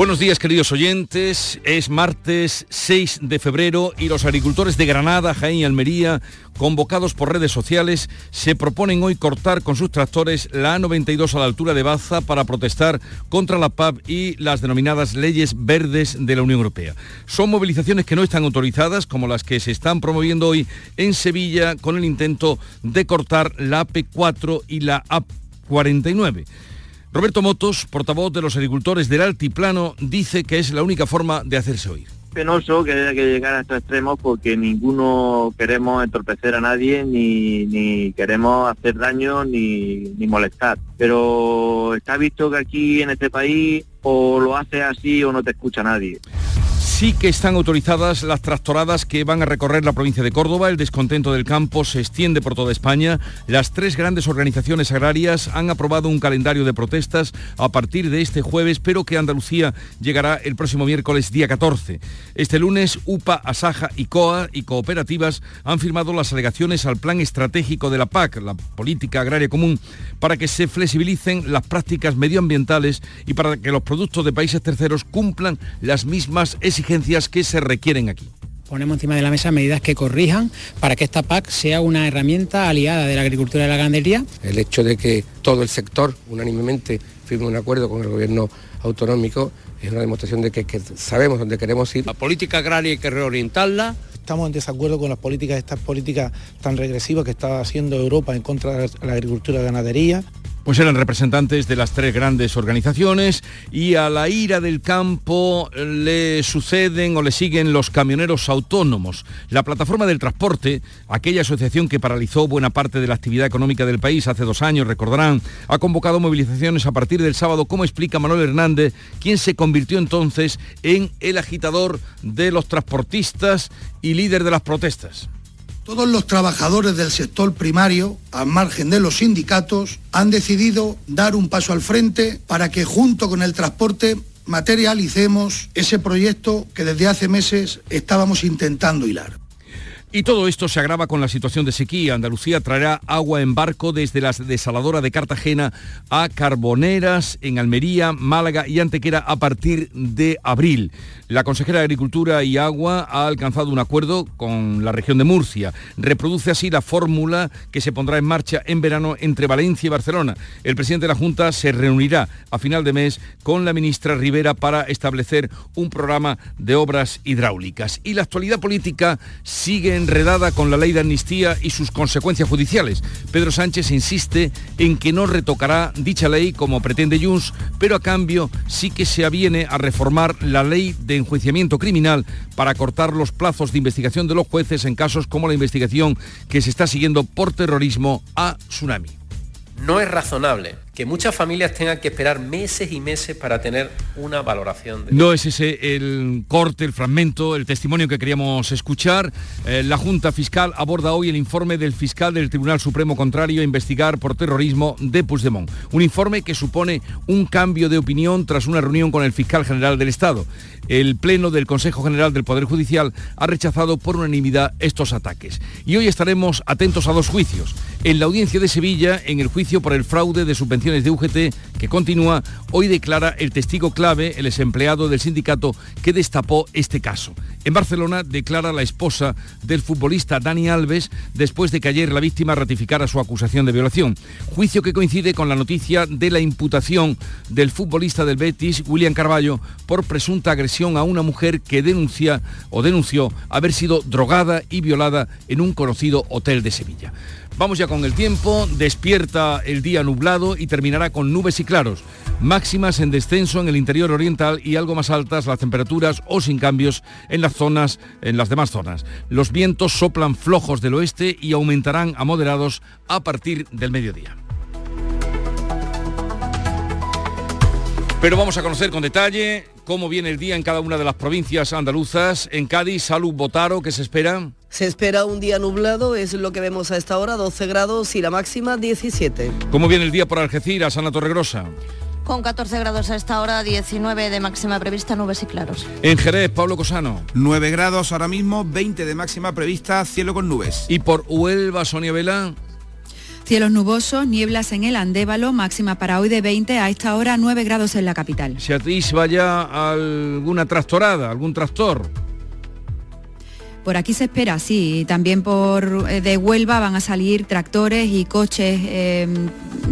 Buenos días queridos oyentes, es martes 6 de febrero y los agricultores de Granada, Jaén y Almería, convocados por redes sociales, se proponen hoy cortar con sus tractores la A92 a la altura de Baza para protestar contra la PAP y las denominadas leyes verdes de la Unión Europea. Son movilizaciones que no están autorizadas, como las que se están promoviendo hoy en Sevilla con el intento de cortar la AP4 y la AP49. Roberto Motos, portavoz de los agricultores del Altiplano, dice que es la única forma de hacerse oír. Penoso que haya que llegar a estos extremos porque ninguno queremos entorpecer a nadie ni, queremos hacer daño ni, molestar. Pero está visto que aquí en este país o lo hace así o no te escucha nadie. Sí que están autorizadas las tractoradas que van a recorrer la provincia de Córdoba. El descontento del campo se extiende por toda España. Las tres grandes organizaciones agrarias han aprobado un calendario de protestas a partir de este jueves, pero que Andalucía llegará el próximo miércoles día 14. Este lunes, UPA, Asaja y COA y cooperativas han firmado las alegaciones al plan estratégico de la PAC, la Política Agraria Común, para que se flexibilicen las prácticas medioambientales y para que los productos de países terceros cumplan las mismas exigencias que se requieren aquí ponemos encima de la mesa medidas que corrijan para que esta PAC sea una herramienta aliada de la agricultura y la ganadería. El hecho de que todo el sector unánimemente firme un acuerdo con el gobierno autonómico es una demostración de que, sabemos dónde queremos ir. La política agraria hay que reorientarla. Estamos en desacuerdo con las políticas, estas políticas tan regresivas que está haciendo Europa en contra de la agricultura y la ganadería. Pues eran representantes de las tres grandes organizaciones y a la ira del campo le suceden o le siguen los camioneros autónomos. La plataforma del transporte, aquella asociación que paralizó buena parte de la actividad económica del país hace dos años, recordarán, ha convocado movilizaciones a partir del sábado, como explica Manuel Hernández, quien se convirtió entonces en el agitador de los transportistas y líder de las protestas. Todos los trabajadores del sector primario, al margen de los sindicatos, han decidido dar un paso al frente para que junto con el transporte materialicemos ese proyecto que desde hace meses estábamos intentando hilar. Y todo esto se agrava con la situación de sequía. Andalucía traerá agua en barco desde la desaladora de Cartagena a Carboneras, en Almería, Málaga y Antequera a partir de abril. La consejera de Agricultura y Agua ha alcanzado un acuerdo con la región de Murcia. Reproduce así la fórmula que se pondrá en marcha en verano entre Valencia y Barcelona. El presidente de la Junta se reunirá a final de mes con la ministra Rivera para establecer un programa de obras hidráulicas. Y la actualidad política sigue enredada con la ley de amnistía y sus consecuencias judiciales. Pedro Sánchez insiste en que no retocará dicha ley como pretende Junts, pero a cambio sí que se aviene a reformar la ley de enjuiciamiento criminal para cortar los plazos de investigación de los jueces en casos como la investigación que se está siguiendo por terrorismo a Tsunami. No es razonable que muchas familias tengan que esperar meses y meses para tener una valoración. De... No es ese el corte, el fragmento, el testimonio que queríamos escuchar. Eh, la Junta Fiscal aborda hoy el informe del fiscal del Tribunal Supremo contrario a investigar por terrorismo de Puigdemont. Un informe que supone un cambio de opinión tras una reunión con el fiscal general del Estado. El Pleno del Consejo General del Poder Judicial ha rechazado por unanimidad estos ataques. Y hoy estaremos atentos a dos juicios. En la audiencia de Sevilla, en el juicio por el fraude de subvenciones de UGT, que continúa, hoy declara el testigo clave, el desempleado del sindicato que destapó este caso. En Barcelona declara la esposa del futbolista Dani Alves después de que ayer la víctima ratificara su acusación de violación. Juicio que coincide con la noticia de la imputación del futbolista del Betis, William Carballo, por presunta agresión a una mujer que denuncia o denunció haber sido drogada y violada en un conocido hotel de Sevilla. Vamos ya con el tiempo, despierta el día nublado y terminará con nubes y claros. Máximas en descenso en el interior oriental y algo más altas las temperaturas o sin cambios en las zonas, en las demás zonas. Los vientos soplan flojos del oeste y aumentarán a moderados a partir del mediodía. Pero vamos a conocer con detalle cómo viene el día en cada una de las provincias andaluzas. En Cádiz, Salud Botaro, ¿qué se espera? Se espera un día nublado, es lo que vemos a esta hora, 12 grados y la máxima 17. ¿Cómo viene el día por Algeciras, Ana Torregrosa? Con 14 grados a esta hora, 19 de máxima prevista, nubes y claros. En Jerez, Pablo Cosano. 9 grados ahora mismo, 20 de máxima prevista, cielo con nubes. Y por Huelva, Sonia Vela. Cielos nubosos, nieblas en el Andévalo, máxima para hoy de 20, a esta hora 9 grados en la capital. Si a ti se vaya alguna trastorada, algún trastor. Por aquí se espera, sí, también por eh, de Huelva van a salir tractores y coches eh,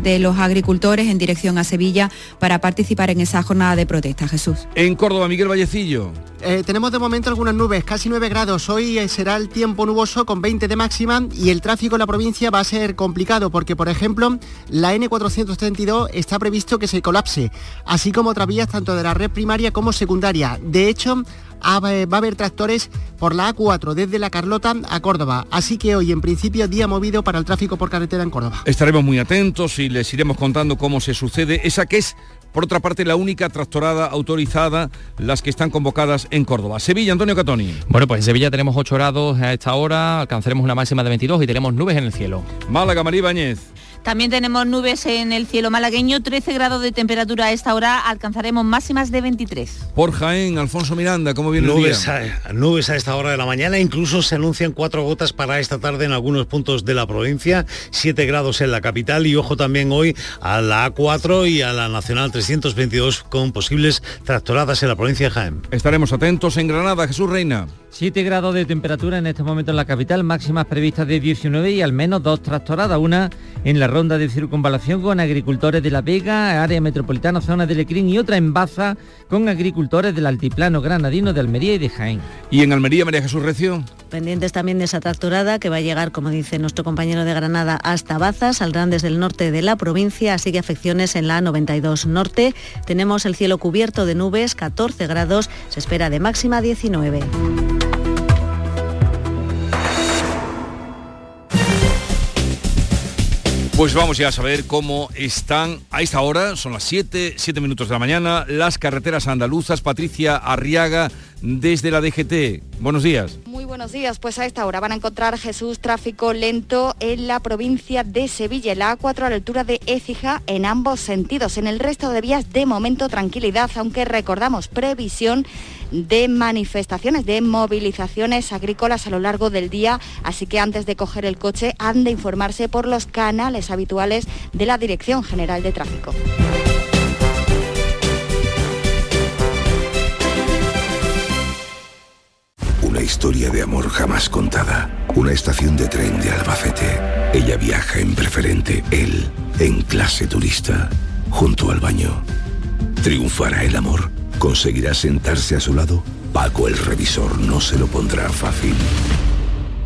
de los agricultores en dirección a Sevilla para participar en esa jornada de protesta, Jesús. En Córdoba, Miguel Vallecillo. Eh, tenemos de momento algunas nubes, casi 9 grados. Hoy será el tiempo nuboso con 20 de máxima y el tráfico en la provincia va a ser complicado porque, por ejemplo, la N432 está previsto que se colapse, así como otras vías tanto de la red primaria como secundaria. De hecho, va a haber tractores por la A4 desde la Carlota a Córdoba. Así que hoy en principio día movido para el tráfico por carretera en Córdoba. Estaremos muy atentos y les iremos contando cómo se sucede esa que es por otra parte, la única tractorada autorizada, las que están convocadas en Córdoba. Sevilla, Antonio Catoni. Bueno, pues en Sevilla tenemos 8 grados a esta hora, alcanzaremos una máxima de 22 y tenemos nubes en el cielo. Málaga, María Bañez. También tenemos nubes en el cielo malagueño, 13 grados de temperatura a esta hora, alcanzaremos máximas de 23. Por Jaén, Alfonso Miranda, ¿cómo viene nubes el día? A, nubes a esta hora de la mañana, incluso se anuncian cuatro gotas para esta tarde en algunos puntos de la provincia, 7 grados en la capital y ojo también hoy a la A4 y a la Nacional 322 con posibles tractoradas en la provincia de Jaén. Estaremos atentos en Granada, Jesús Reina. 7 grados de temperatura en este momento en la capital, máximas previstas de 19 y al menos dos tractoradas, una en la ronda de circunvalación con agricultores de La Vega, área metropolitana, zona de Lecrín y otra en Baza con agricultores del altiplano granadino de Almería y de Jaén. ¿Y en Almería, María Jesús Recio? Pendientes también de esa tractorada que va a llegar, como dice nuestro compañero de Granada, hasta Baza, saldrán desde el norte de la provincia, así que afecciones en la 92 norte. Tenemos el cielo cubierto de nubes, 14 grados, se espera de máxima 19. Pues vamos ya a saber cómo están a esta hora, son las 7, 7 minutos de la mañana, las carreteras andaluzas. Patricia Arriaga desde la DGT. Buenos días. Muy buenos días. Pues a esta hora van a encontrar Jesús tráfico lento en la provincia de Sevilla, la A4 a la altura de Écija en ambos sentidos. En el resto de vías de momento tranquilidad, aunque recordamos previsión de manifestaciones, de movilizaciones agrícolas a lo largo del día, así que antes de coger el coche han de informarse por los canales habituales de la Dirección General de Tráfico. Historia de amor jamás contada. Una estación de tren de Albacete. Ella viaja en preferente, él en clase turista, junto al baño. ¿Triunfará el amor? ¿Conseguirá sentarse a su lado? Paco el revisor no se lo pondrá fácil.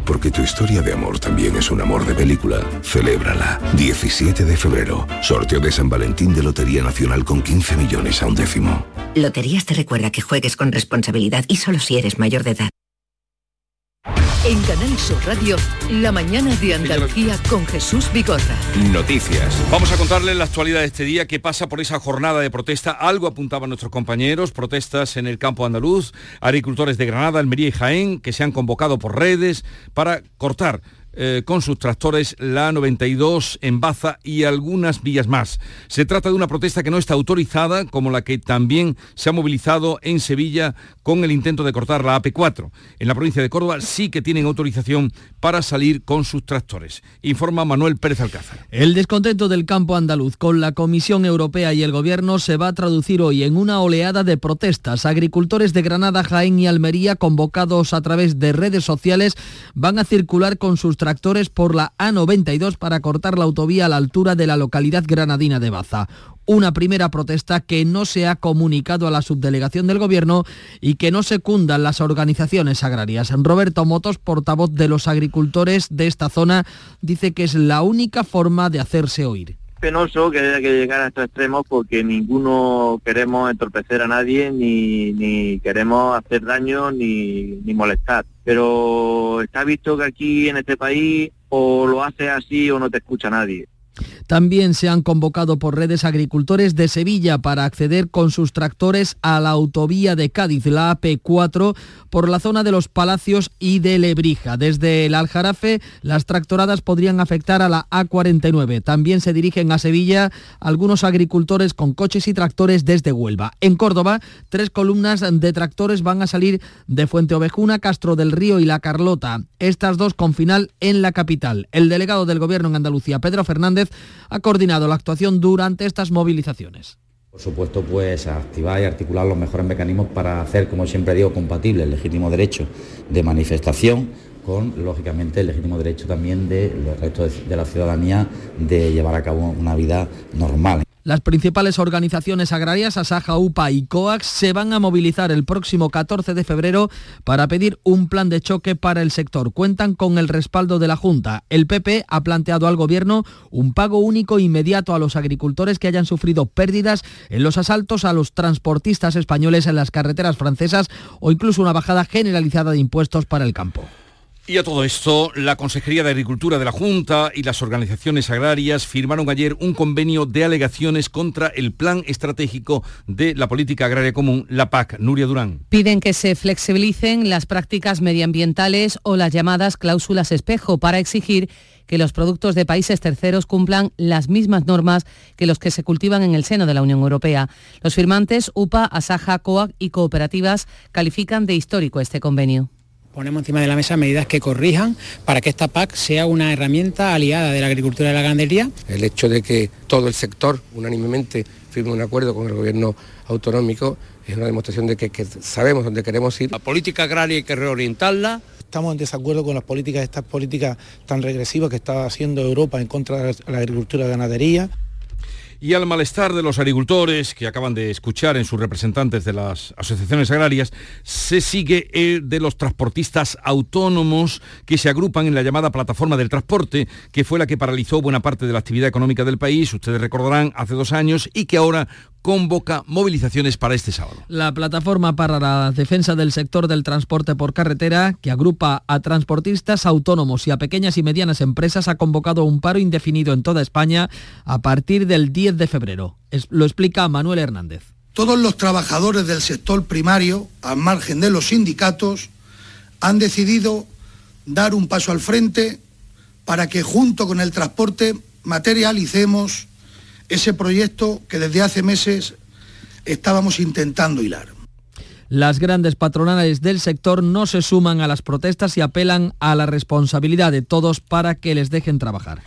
Porque tu historia de amor también es un amor de película. Celébrala. 17 de febrero. Sorteo de San Valentín de Lotería Nacional con 15 millones a un décimo. Loterías te recuerda que juegues con responsabilidad y solo si eres mayor de edad. En Canal Sur Radio, la mañana de Andalucía con Jesús Bigorra. Noticias. Vamos a contarles la actualidad de este día que pasa por esa jornada de protesta. Algo apuntaban nuestros compañeros, protestas en el campo andaluz, agricultores de Granada, Almería y Jaén, que se han convocado por redes para cortar eh, con sus tractores la 92 en Baza y algunas vías más. Se trata de una protesta que no está autorizada, como la que también se ha movilizado en Sevilla con el intento de cortar la AP4. En la provincia de Córdoba sí que tienen autorización para salir con sus tractores. Informa Manuel Pérez Alcázar. El descontento del campo andaluz con la Comisión Europea y el Gobierno se va a traducir hoy en una oleada de protestas. Agricultores de Granada, Jaén y Almería, convocados a través de redes sociales, van a circular con sus tractores por la A92 para cortar la autovía a la altura de la localidad granadina de Baza una primera protesta que no se ha comunicado a la subdelegación del Gobierno y que no secundan las organizaciones agrarias. Roberto Motos, portavoz de los agricultores de esta zona, dice que es la única forma de hacerse oír penoso que haya que llegar a estos extremos porque ninguno queremos entorpecer a nadie ni, ni queremos hacer daño ni, ni molestar. Pero está visto que aquí en este país o lo haces así o no te escucha nadie También se han convocado por redes agricultores de Sevilla para acceder con sus tractores a la autovía de Cádiz, la AP4, por la zona de los Palacios y de Lebrija. Desde el Aljarafe, las tractoradas podrían afectar a la A49. También se dirigen a Sevilla algunos agricultores con coches y tractores desde Huelva. En Córdoba, tres columnas de tractores van a salir de Fuente Ovejuna, Castro del Río y La Carlota. Estas dos con final en la capital. El delegado del Gobierno en Andalucía, Pedro Fernández, ha coordinado la actuación durante estas movilizaciones. Por supuesto, pues activar y articular los mejores mecanismos para hacer, como siempre digo, compatible el legítimo derecho de manifestación con, lógicamente, el legítimo derecho también de los restos de la ciudadanía de llevar a cabo una vida normal. Las principales organizaciones agrarias, Asaja, UPA y COAX, se van a movilizar el próximo 14 de febrero para pedir un plan de choque para el sector. Cuentan con el respaldo de la Junta. El PP ha planteado al Gobierno un pago único inmediato a los agricultores que hayan sufrido pérdidas en los asaltos a los transportistas españoles en las carreteras francesas o incluso una bajada generalizada de impuestos para el campo. Y a todo esto, la Consejería de Agricultura de la Junta y las organizaciones agrarias firmaron ayer un convenio de alegaciones contra el Plan Estratégico de la Política Agraria Común, la PAC. Nuria Durán. Piden que se flexibilicen las prácticas medioambientales o las llamadas cláusulas espejo para exigir que los productos de países terceros cumplan las mismas normas que los que se cultivan en el seno de la Unión Europea. Los firmantes, UPA, Asaja, COAC y cooperativas califican de histórico este convenio. Ponemos encima de la mesa medidas que corrijan para que esta PAC sea una herramienta aliada de la agricultura y la ganadería. El hecho de que todo el sector unánimemente firme un acuerdo con el gobierno autonómico es una demostración de que, que sabemos dónde queremos ir. La política agraria hay que reorientarla estamos en desacuerdo con las políticas, estas políticas tan regresivas que está haciendo Europa en contra de la agricultura y la ganadería y al malestar de los agricultores que acaban de escuchar en sus representantes de las asociaciones agrarias, se sigue el de los transportistas autónomos que se agrupan en la llamada plataforma del transporte, que fue la que paralizó buena parte de la actividad económica del país, ustedes recordarán, hace dos años, y que ahora convoca movilizaciones para este sábado. La plataforma para la defensa del sector del transporte por carretera, que agrupa a transportistas autónomos y a pequeñas y medianas empresas, ha convocado un paro indefinido en toda España a partir del 10 de febrero. lo explica Manuel Hernández. Todos los trabajadores del sector primario, al margen de los sindicatos, han decidido dar un paso al frente para que junto con el transporte materialicemos ese proyecto que desde hace meses estábamos intentando hilar. Las grandes patronales del sector no se suman a las protestas y apelan a la responsabilidad de todos para que les dejen trabajar.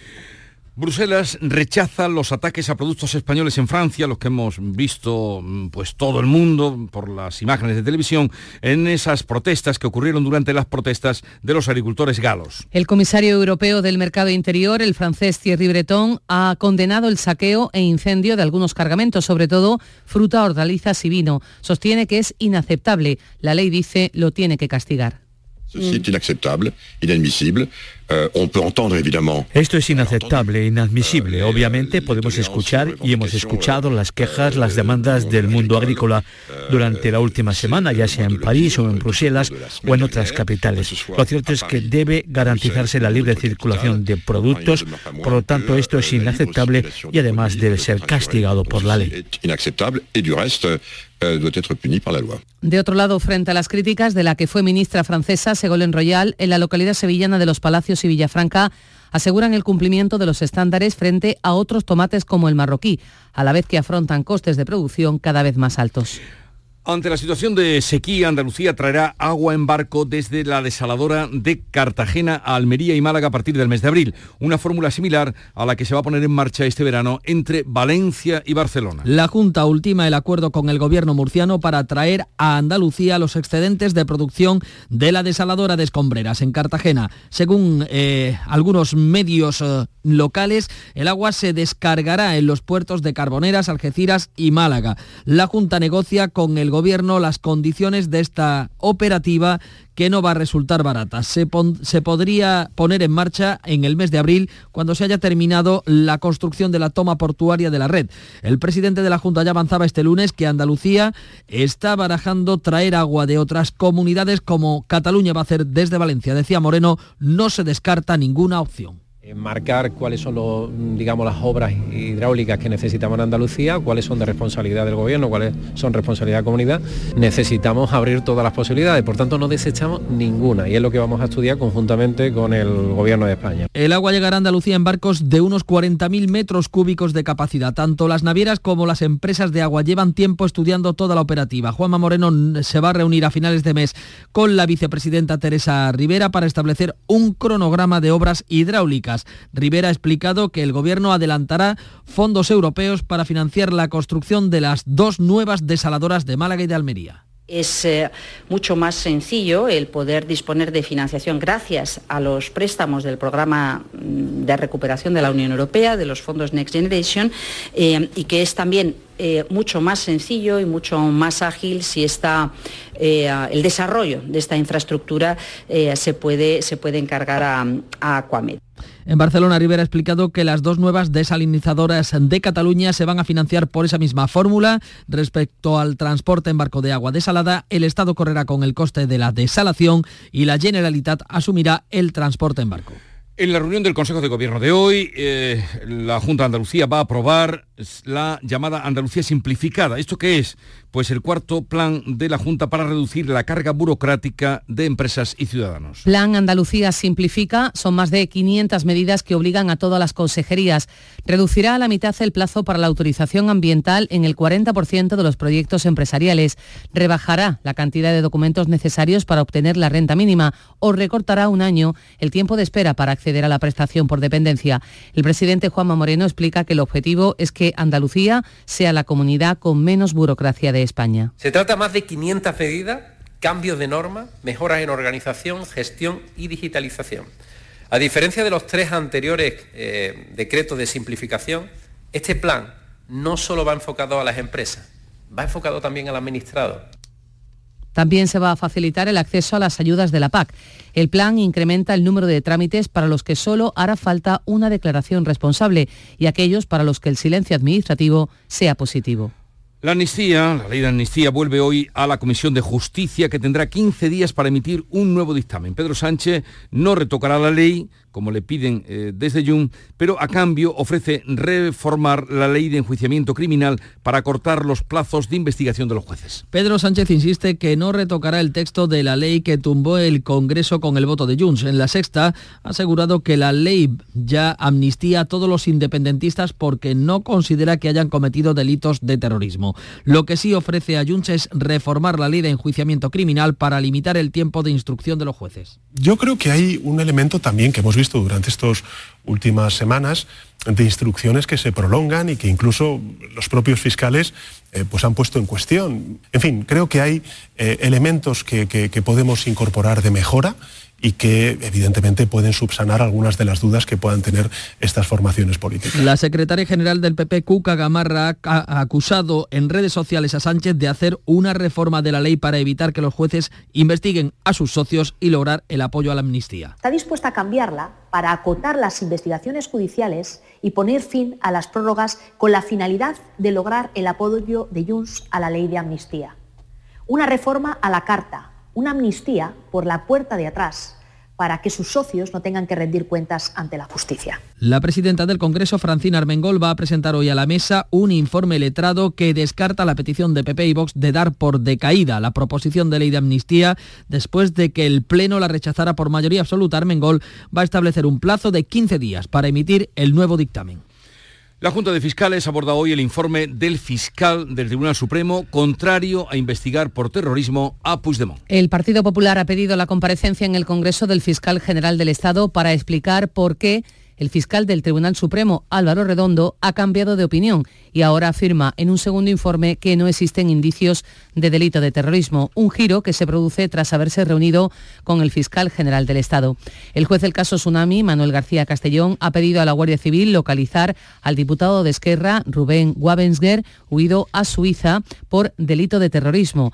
Bruselas rechaza los ataques a productos españoles en Francia, los que hemos visto mm, pues todo el mundo por las imágenes de televisión en esas protestas que ocurrieron durante las protestas de los agricultores galos. El comisario europeo del mercado interior, el francés Thierry Breton, ha condenado el saqueo e incendio de algunos cargamentos, sobre todo fruta, hortalizas y vino. Sostiene que es inaceptable. La ley dice lo tiene que castigar. Euh, Esto es inaceptable, e inadmisible. Euh, Obviamente podemos escuchar y hemos escuchado las quejas, las demandas del mundo agrícola durante la última semana, ya sea en París o en Bruselas o en otras capitales. Lo cierto es que debe garantizarse la libre circulación de productos, por lo tanto esto es inaceptable y además debe ser castigado por la ley. Euh, de otro lado, frente a las críticas de la que fue ministra francesa Ségolène Royal, en la localidad sevillana de Los Palacios y Villafranca aseguran el cumplimiento de los estándares frente a otros tomates como el marroquí, a la vez que afrontan costes de producción cada vez más altos. Ante la situación de sequía, Andalucía traerá agua en barco desde la desaladora de Cartagena a Almería y Málaga a partir del mes de abril. Una fórmula similar a la que se va a poner en marcha este verano entre Valencia y Barcelona. La Junta ultima el acuerdo con el gobierno murciano para traer a Andalucía los excedentes de producción de la desaladora de Escombreras en Cartagena. Según eh, algunos medios eh, locales, el agua se descargará en los puertos de Carboneras, Algeciras y Málaga. La Junta negocia con el gobierno las condiciones de esta operativa que no va a resultar barata. Se, se, podría poner en marcha en el mes de abril cuando se haya terminado la construcción de la toma portuaria de la red. El presidente de la Junta ya avanzaba este lunes que Andalucía está barajando traer agua de otras comunidades como Cataluña va a hacer desde Valencia. Decía Moreno, no se descarta ninguna opción marcar cuáles son los, digamos, las obras hidráulicas que necesitamos en Andalucía, cuáles son de responsabilidad del gobierno, cuáles son responsabilidad de la comunidad. Necesitamos abrir todas las posibilidades, por tanto no desechamos ninguna y es lo que vamos a estudiar conjuntamente con el gobierno de España. El agua llegará a Andalucía en barcos de unos 40.000 metros cúbicos de capacidad. Tanto las navieras como las empresas de agua llevan tiempo estudiando toda la operativa. Juanma Moreno se va a reunir a finales de mes con la vicepresidenta Teresa Rivera para establecer un cronograma de obras hidráulicas Rivera ha explicado que el Gobierno adelantará fondos europeos para financiar la construcción de las dos nuevas desaladoras de Málaga y de Almería. Es eh, mucho más sencillo el poder disponer de financiación gracias a los préstamos del programa mm, de recuperación de la Unión Europea, de los fondos Next Generation, eh, y que es también eh, mucho más sencillo y mucho más ágil si está, el desarrollo de esta infraestructura se, puede, se puede encargar a, a Aquamed. En Barcelona, Rivera ha explicado que las dos nuevas desalinizadoras de Cataluña se van a financiar por esa misma fórmula. Respecto al transporte en barco de agua desalada, el Estado correrá con el coste de la desalación y la Generalitat asumirá el transporte en barco. En la reunión del Consejo de Gobierno de hoy, eh, la Junta de Andalucía va a aprobar la llamada Andalucía simplificada. ¿Esto qué es? Pues el cuarto plan de la Junta para reducir la carga burocrática de empresas y ciudadanos. Plan Andalucía simplifica son más de 500 medidas que obligan a todas las consejerías. Reducirá a la mitad el plazo para la autorización ambiental en el 40% de los proyectos empresariales. Rebajará la cantidad de documentos necesarios para obtener la renta mínima o recortará un año el tiempo de espera para acceder a la prestación por dependencia. El presidente Juanma Moreno explica que el objetivo es que Andalucía sea la comunidad con menos burocracia de España. Se trata más de 500 medidas, cambios de normas, mejoras en organización, gestión y digitalización. A diferencia de los tres anteriores eh, decretos de simplificación, este plan no solo va enfocado a las empresas, va enfocado también al administrado. También se va a facilitar el acceso a las ayudas de la PAC. El plan incrementa el número de trámites para los que solo hará falta una declaración responsable y aquellos para los que el silencio administrativo sea positivo. La amnistía, la ley de amnistía, vuelve hoy a la Comisión de Justicia que tendrá 15 días para emitir un nuevo dictamen. Pedro Sánchez no retocará la ley, como le piden eh, desde Jun, pero a cambio ofrece reformar la ley de enjuiciamiento criminal para cortar los plazos de investigación de los jueces. Pedro Sánchez insiste que no retocará el texto de la ley que tumbó el Congreso con el voto de Junts. En la sexta ha asegurado que la ley ya amnistía a todos los independentistas porque no considera que hayan cometido delitos de terrorismo. Lo que sí ofrece a Junts es reformar la ley de enjuiciamiento criminal para limitar el tiempo de instrucción de los jueces. Yo creo que hay un elemento también que hemos visto durante estas últimas semanas de instrucciones que se prolongan y que incluso los propios fiscales eh, pues han puesto en cuestión. En fin, creo que hay eh, elementos que podemos incorporar de mejora y que evidentemente pueden subsanar algunas de las dudas que puedan tener estas formaciones políticas. La secretaria general del PP, Cuca Gamarra, ha acusado en redes sociales a Sánchez de hacer una reforma de la ley para evitar que los jueces investiguen a sus socios y lograr el apoyo a la amnistía. Está dispuesta a cambiarla para acotar las investigaciones judiciales y poner fin a las prórrogas con la finalidad de lograr el apoyo de Junts a la ley de amnistía. Una reforma a la carta, una amnistía por la puerta de atrás para que sus socios no tengan que rendir cuentas ante la justicia. La presidenta del Congreso, Francina Armengol, va a presentar hoy a la mesa un informe letrado que descarta la petición de PP y Vox de dar por decaída la proposición de ley de amnistía después de que el Pleno la rechazara por mayoría absoluta. Armengol va a establecer un plazo de 15 días para emitir el nuevo dictamen. La Junta de Fiscales aborda hoy el informe del fiscal del Tribunal Supremo contrario a investigar por terrorismo a Puigdemont. El Partido Popular ha pedido la comparecencia en el Congreso del fiscal general del Estado para explicar por qué el fiscal del Tribunal Supremo, Álvaro Redondo, ha cambiado de opinión y ahora afirma en un segundo informe que no existen indicios de delito de terrorismo, un giro que se produce tras haberse reunido con el fiscal general del Estado. El juez del caso Tsunami, Manuel García Castellón, ha pedido a la Guardia Civil localizar al diputado de Esquerra, Rubén Wabensger, huido a Suiza por delito de terrorismo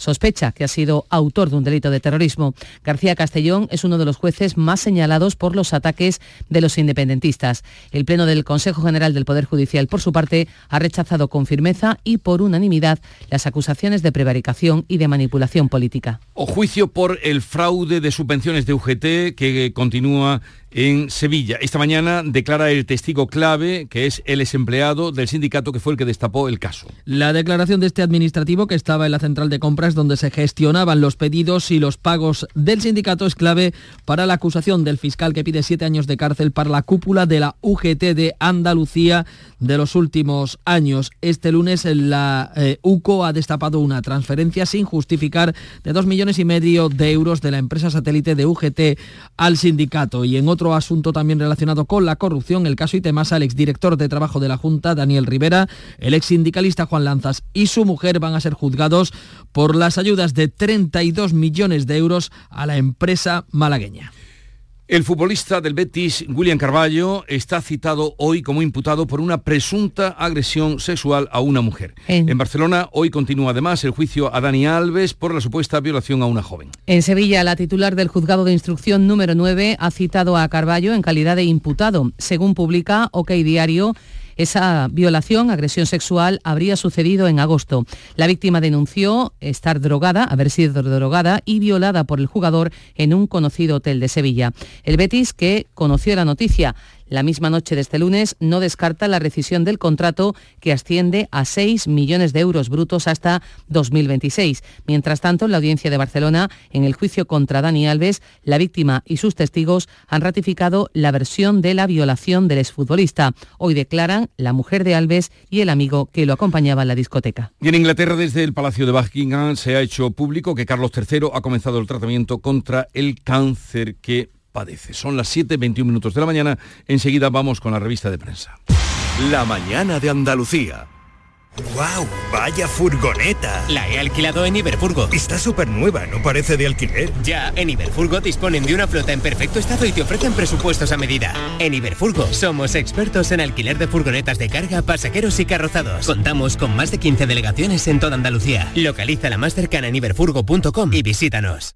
sospecha que ha sido autor de un delito de terrorismo. García Castellón es uno de los jueces más señalados por los ataques de los independentistas. El Pleno del Consejo General del Poder Judicial, por su parte, ha rechazado con firmeza y por unanimidad las acusaciones de prevaricación y de manipulación política. O juicio por el fraude de subvenciones de UGT que continúa en Sevilla. Esta mañana declara el testigo clave, que es el desempleado del sindicato que fue el que destapó el caso. La declaración de este administrativo que estaba en la central de compras donde se gestionaban los pedidos y los pagos del sindicato es clave para la acusación del fiscal que pide siete años de cárcel para la cúpula de la UGT de Andalucía de los últimos años. Este lunes la eh, UCO ha destapado una transferencia sin justificar de dos millones y medio de euros de la empresa satélite de UGT al sindicato. Y en otro asunto también relacionado con la corrupción, el caso Itemasa, el exdirector de trabajo de la Junta, Daniel Rivera, el ex sindicalista Juan Lanzas y su mujer van a ser juzgados por las ayudas de 32 millones de euros a la empresa malagueña. El futbolista del Betis, William Carballo, está citado hoy como imputado por una presunta agresión sexual a una mujer. En, en, Barcelona hoy continúa además el juicio a Dani Alves por la supuesta violación a una joven. En Sevilla, la titular del juzgado de instrucción número 9 ha citado a Carballo en calidad de imputado. Según publica OK Diario, esa violación, agresión sexual, habría sucedido en agosto. La víctima denunció estar drogada, haber sido drogada y violada por el jugador en un conocido hotel de Sevilla. El Betis, que conoció la noticia, la misma noche de este lunes no descarta la rescisión del contrato que asciende a 6 millones de euros brutos hasta 2026. Mientras tanto, en la audiencia de Barcelona, en el juicio contra Dani Alves, la víctima y sus testigos han ratificado la versión de la violación del exfutbolista. Hoy declaran la mujer de Alves y el amigo que lo acompañaba en la discoteca. Y en Inglaterra, desde el Palacio de Buckingham, se ha hecho público que Carlos III ha comenzado el tratamiento contra el cáncer que padece. Son las 7.21 minutos de la mañana. Enseguida vamos con la revista de prensa. La mañana de Andalucía. ¡Wow! ¡Vaya furgoneta! La he alquilado en Iberfurgo. Está súper nueva, ¿no parece de alquiler? Ya, en Iberfurgo disponen de una flota en perfecto estado y te ofrecen presupuestos a medida. En Iberfurgo somos expertos en alquiler de furgonetas de carga, pasajeros y carrozados. Contamos con más de 15 delegaciones en toda Andalucía. Localiza la más cercana en iberfurgo.com y visítanos.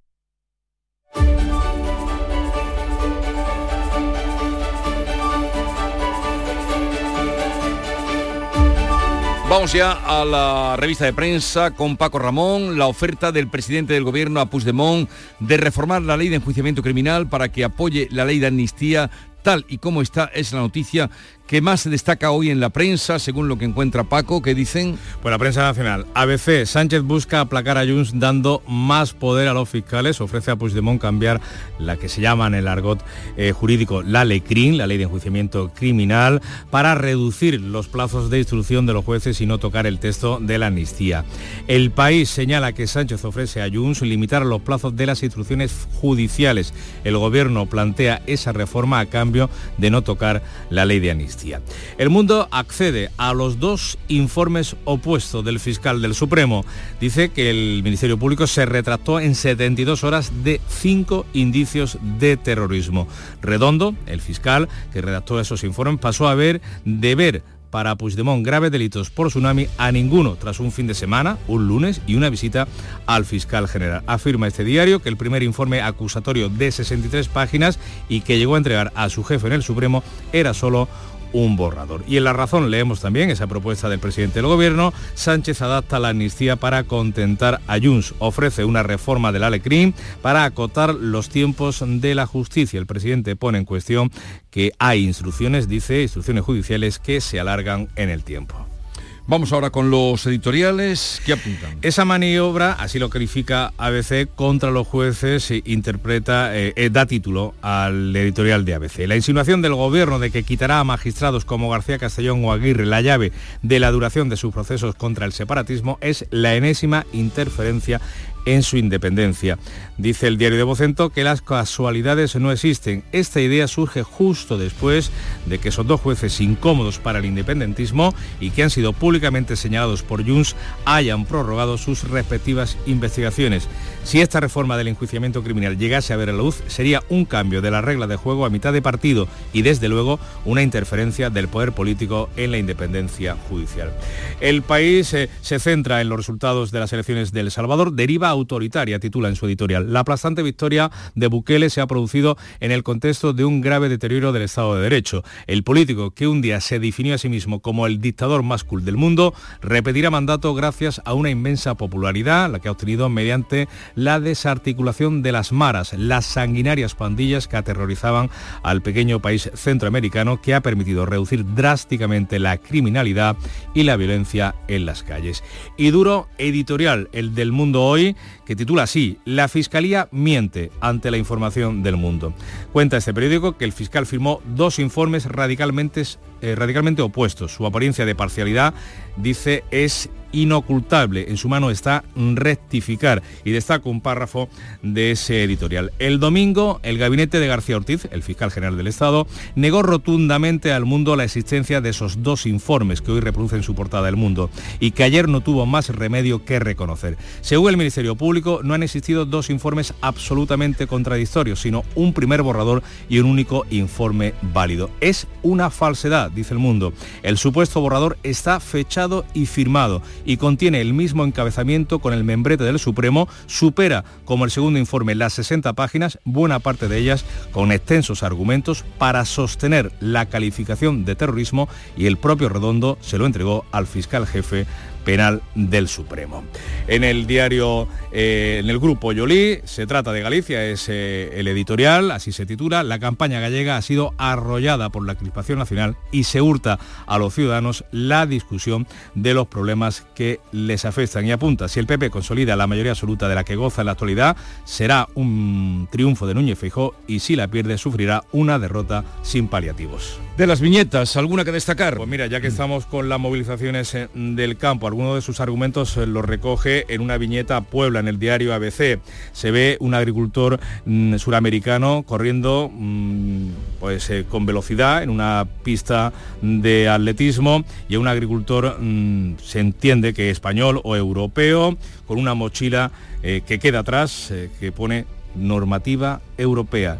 Vamos ya a la revista de prensa con Paco Ramón, la oferta del presidente del gobierno a Puigdemont de reformar la ley de enjuiciamiento criminal para que apoye la ley de amnistía tal y como está es la noticia que más se destaca hoy en la prensa, según lo que encuentra Paco, que dicen... Pues la prensa nacional. ABC, Sánchez busca aplacar a Junts dando más poder a los fiscales, ofrece a Puigdemont cambiar la que se llama en el argot eh, jurídico la ley CRIM, la ley de enjuiciamiento criminal, para reducir los plazos de instrucción de los jueces y no tocar el texto de la amnistía. El país señala que Sánchez ofrece a Junts limitar los plazos de las instrucciones judiciales. El gobierno plantea esa reforma a cambio de no tocar la ley de amnistía. El mundo accede a los dos informes opuestos del fiscal del Supremo. Dice que el Ministerio Público se retractó en 72 horas de cinco indicios de terrorismo. Redondo, el fiscal que redactó esos informes, pasó a ver deber para Puigdemont graves delitos por tsunami a ninguno tras un fin de semana, un lunes y una visita al fiscal general. Afirma este diario que el primer informe acusatorio de 63 páginas y que llegó a entregar a su jefe en el Supremo era solo un borrador. Y en La Razón leemos también esa propuesta del presidente del Gobierno. Sánchez adapta la amnistía para contentar a Junts. Ofrece una reforma del Alecrim para acotar los tiempos de la justicia. El presidente pone en cuestión que hay instrucciones, dice, instrucciones judiciales que se alargan en el tiempo. Vamos ahora con los editoriales que apuntan. Esa maniobra, así lo califica ABC, contra los jueces, interpreta, eh, eh, da título al editorial de ABC. La insinuación del gobierno de que quitará a magistrados como García Castellón o Aguirre la llave de la duración de sus procesos contra el separatismo es la enésima interferencia en su independencia. Dice el diario de Vocento que las casualidades no existen. Esta idea surge justo después de que esos dos jueces incómodos para el independentismo y que han sido públicamente señalados por Junts hayan prorrogado sus respectivas investigaciones. Si esta reforma del enjuiciamiento criminal llegase a ver la luz, sería un cambio de la regla de juego a mitad de partido y desde luego una interferencia del poder político en la independencia judicial. El país eh, se centra en los resultados de las elecciones de El Salvador, deriva autoritaria, titula en su editorial. La aplastante victoria de Bukele se ha producido en el contexto de un grave deterioro del Estado de Derecho. El político que un día se definió a sí mismo como el dictador más cool del mundo repetirá mandato gracias a una inmensa popularidad, la que ha obtenido mediante la desarticulación de las maras, las sanguinarias pandillas que aterrorizaban al pequeño país centroamericano que ha permitido reducir drásticamente la criminalidad y la violencia en las calles. Y duro editorial, el del Mundo Hoy, que titula así, La Fiscalía miente ante la información del mundo. Cuenta este periódico que el fiscal firmó dos informes radicalmente, eh, radicalmente opuestos. Su apariencia de parcialidad, dice, es inocultable. En su mano está rectificar y destaco un párrafo de ese editorial. El domingo, el gabinete de García Ortiz, el fiscal general del Estado, negó rotundamente al mundo la existencia de esos dos informes que hoy reproducen su portada El Mundo y que ayer no tuvo más remedio que reconocer. Según el Ministerio Público, no han existido dos informes absolutamente contradictorios, sino un primer borrador y un único informe válido. Es una falsedad, dice el mundo. El supuesto borrador está fechado y firmado y contiene el mismo encabezamiento con el membrete del Supremo, supera como el segundo informe las 60 páginas, buena parte de ellas con extensos argumentos para sostener la calificación de terrorismo y el propio Redondo se lo entregó al fiscal jefe Penal del Supremo. En el diario, eh, en el grupo Yolí, se trata de Galicia, es eh, el editorial, así se titula, la campaña gallega ha sido arrollada por la crispación nacional y se hurta a los ciudadanos la discusión de los problemas que les afectan y apunta, si el PP consolida la mayoría absoluta de la que goza en la actualidad, será un triunfo de Núñez Feijó y si la pierde sufrirá una derrota sin paliativos. De las viñetas, ¿alguna que destacar? Pues mira, ya que estamos con las movilizaciones eh, del campo, alguno de sus argumentos eh, lo recoge en una viñeta Puebla, en el diario ABC. Se ve un agricultor mm, suramericano corriendo mm, pues, eh, con velocidad en una pista de atletismo y un agricultor mm, se entiende que español o europeo, con una mochila que queda atrás, que pone normativa europea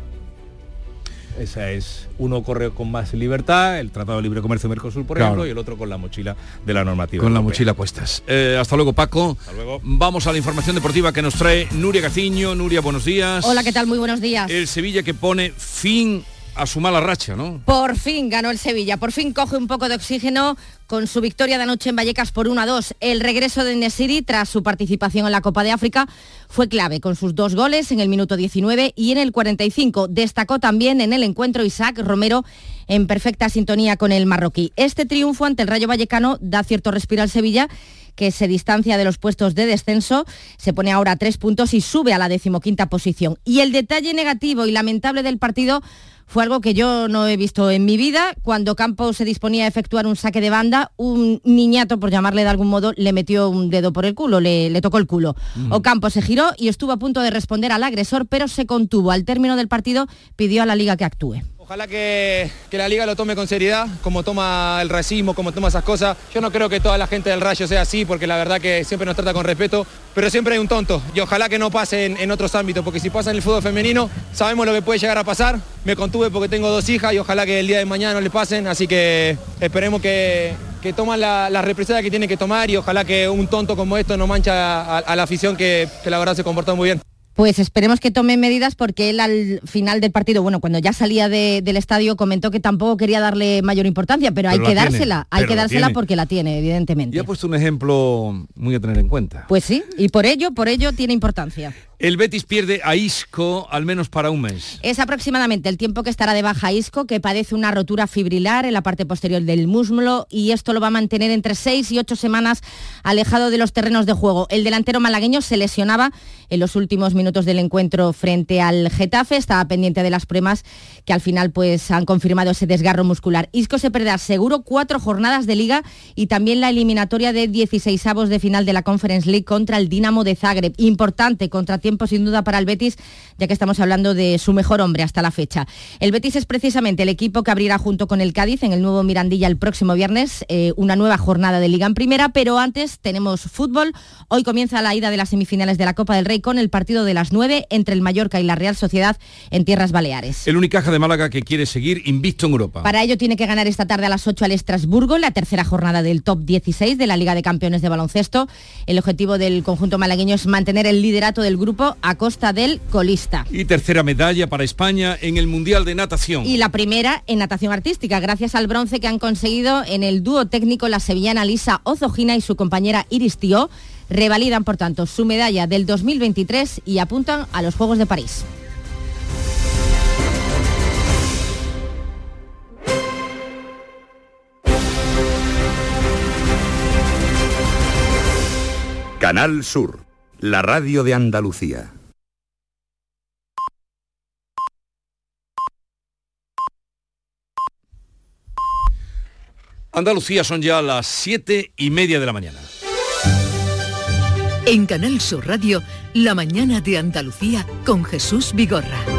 esa es, uno corre con más libertad, el Tratado de Libre Comercio Mercosur, por ejemplo, y el otro con la mochila de la normativa. Con la mochila puestas. Eh, hasta luego, Paco. Hasta luego. Vamos a la información deportiva que nos trae Nuria Gaciño. Nuria, buenos días. Hola, ¿qué tal? Muy buenos días. El Sevilla que pone fin a su mala racha, ¿no? Por fin ganó el Sevilla, por fin coge un poco de oxígeno con su victoria de anoche en Vallecas por 1 a 2. El regreso de Nesiri tras su participación en la Copa de África fue clave con sus dos goles en el minuto 19 y en el 45. Destacó también en el encuentro Isaac Romero en perfecta sintonía con el marroquí. Este triunfo ante el Rayo Vallecano da cierto respiro al Sevilla que se distancia de los puestos de descenso, se pone ahora a tres puntos y sube a la decimoquinta posición. Y el detalle negativo y lamentable del partido fue algo que yo no he visto en mi vida. Cuando Campos se disponía a efectuar un saque de banda, un niñato, por llamarle de algún modo, le metió un dedo por el culo, le, tocó el culo. Mm. O Campos se giró y estuvo a punto de responder al agresor, pero se contuvo. Al término del partido pidió a la liga que actúe. Ojalá que, la liga lo tome con seriedad, como toma el racismo, como toma esas cosas. Yo no creo que toda la gente del Rayo sea así, porque la verdad que siempre nos trata con respeto, pero siempre hay un tonto. Y ojalá que no pase en, otros ámbitos, porque si pasa en el fútbol femenino, sabemos lo que puede llegar a pasar. Me contuve porque tengo dos hijas y ojalá que el día de mañana no le pasen, así que esperemos que, que toman la, la que tienen que tomar y ojalá que un tonto como esto no mancha a, la afición que, que la verdad se comportó muy bien. Pues esperemos que tome medidas porque él al final del partido, bueno, cuando ya salía del estadio comentó que tampoco quería darle mayor importancia, pero, hay que dársela, hay que dársela porque la tiene, evidentemente. Y ha puesto un ejemplo muy a tener en cuenta. Pues sí, y por ello, por ello tiene importancia. El Betis pierde a Isco al menos para un mes. Es aproximadamente el tiempo que estará de baja Isco, que padece una rotura fibrilar en la parte posterior del muslo y esto lo va a mantener entre seis y ocho semanas alejado de los terrenos de juego. El delantero malagueño se lesionaba en los últimos minutos del encuentro frente al Getafe, estaba pendiente de las pruebas que al final pues han confirmado ese desgarro muscular. Isco se perderá seguro cuatro jornadas de liga y también la eliminatoria de 16 avos de final de la Conference League contra el Dinamo de Zagreb. Importante contra tiempo sin duda para el Betis, ya que estamos hablando de su mejor hombre hasta la fecha. El Betis es precisamente el equipo que abrirá junto con el Cádiz en el nuevo Mirandilla el próximo viernes eh, una nueva jornada de Liga en Primera, pero antes tenemos fútbol. Hoy comienza la ida de las semifinales de la Copa del Rey con el partido de las 9 entre el Mallorca y la Real Sociedad en Tierras Baleares. El Unicaja de Málaga que quiere seguir invicto en Europa. Para ello tiene que ganar esta tarde a las 8 al Estrasburgo, la tercera jornada del top 16 de la Liga de Campeones de Baloncesto. El objetivo del conjunto malagueño es mantener el liderato del grupo a costa del colista. Y tercera medalla para España en el Mundial de Natación. Y la primera en natación artística, gracias al bronce que han conseguido en el dúo técnico la sevillana Lisa Ozogina y su compañera Iris Tío. Revalidan, por tanto, su medalla del 2023 y apuntan a los Juegos de París. Canal Sur, la radio de Andalucía. Andalucía son ya las siete y media de la mañana. En Canal Sur Radio, La mañana de Andalucía con Jesús Vigorra.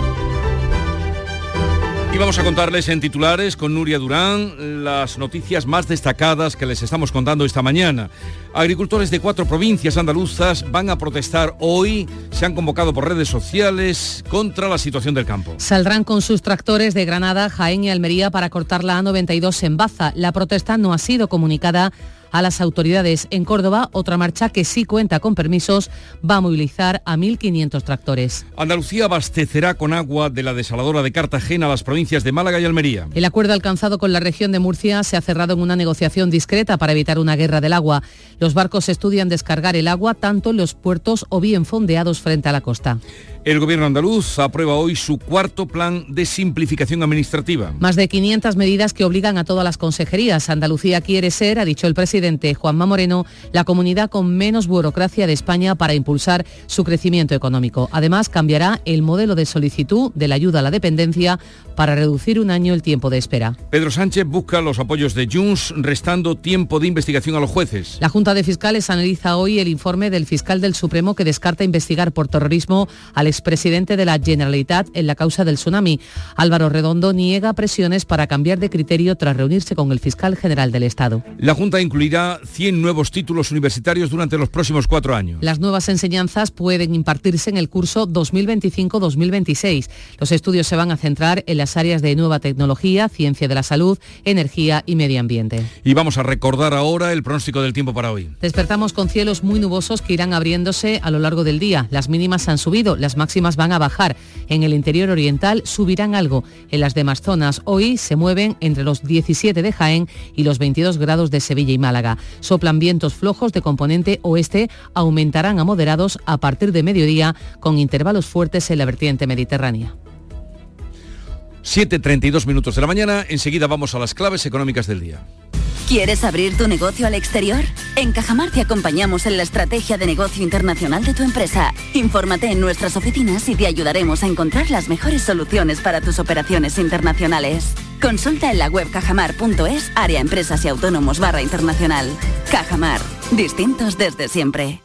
Y vamos a contarles en titulares con Nuria Durán las noticias más destacadas que les estamos contando esta mañana. Agricultores de cuatro provincias andaluzas van a protestar hoy. Se han convocado por redes sociales contra la situación del campo. Saldrán con sus tractores de Granada, Jaén y Almería para cortar la A92 en Baza. La protesta no ha sido comunicada a las autoridades. En Córdoba, otra marcha que sí cuenta con permisos va a movilizar a 1.500 tractores. Andalucía abastecerá con agua de la desaladora de Cartagena a las provincias de Málaga y Almería. El acuerdo alcanzado con la región de Murcia se ha cerrado en una negociación discreta para evitar una guerra del agua. Los barcos estudian descargar el agua tanto en los puertos o bien fondeados frente a la costa. El gobierno andaluz aprueba hoy su cuarto plan de simplificación administrativa. Más de 500 medidas que obligan a todas las consejerías. Andalucía quiere ser, ha dicho el presidente Juanma Moreno, la comunidad con menos burocracia de España para impulsar su crecimiento económico. Además, cambiará el modelo de solicitud de la ayuda a la dependencia para reducir un año el tiempo de espera. Pedro Sánchez busca los apoyos de Junts, restando tiempo de investigación a los jueces. La Junta de Fiscales analiza hoy el informe del fiscal del Supremo que descarta investigar por terrorismo al expresidente de la Generalitat en la causa del tsunami. Álvaro Redondo niega presiones para cambiar de criterio tras reunirse con el fiscal general del Estado. La Junta incluirá 100 nuevos títulos universitarios durante los próximos cuatro años. Las nuevas enseñanzas pueden impartirse en el curso 2025-2026. Los estudios se van a centrar en las áreas de nueva tecnología, ciencia de la salud, energía y medio ambiente. Y vamos a recordar ahora el pronóstico del tiempo para hoy. Despertamos con cielos muy nubosos que irán abriéndose a lo largo del día. Las mínimas han subido, las máximas van a bajar. En el interior oriental subirán algo. En las demás zonas hoy se mueven entre los 17 de Jaén y los 22 grados de Sevilla y Málaga. Soplan vientos flojos de componente oeste, aumentarán a moderados a partir de mediodía con intervalos fuertes en la vertiente mediterránea. 7.32 minutos de la mañana, enseguida vamos a las claves económicas del día. ¿Quieres abrir tu negocio al exterior? En Cajamar te acompañamos en la estrategia de negocio internacional de tu empresa. Infórmate en nuestras oficinas y te ayudaremos a encontrar las mejores soluciones para tus operaciones internacionales. Consulta en la web cajamar.es, área empresas y autónomos barra internacional. Cajamar, distintos desde siempre.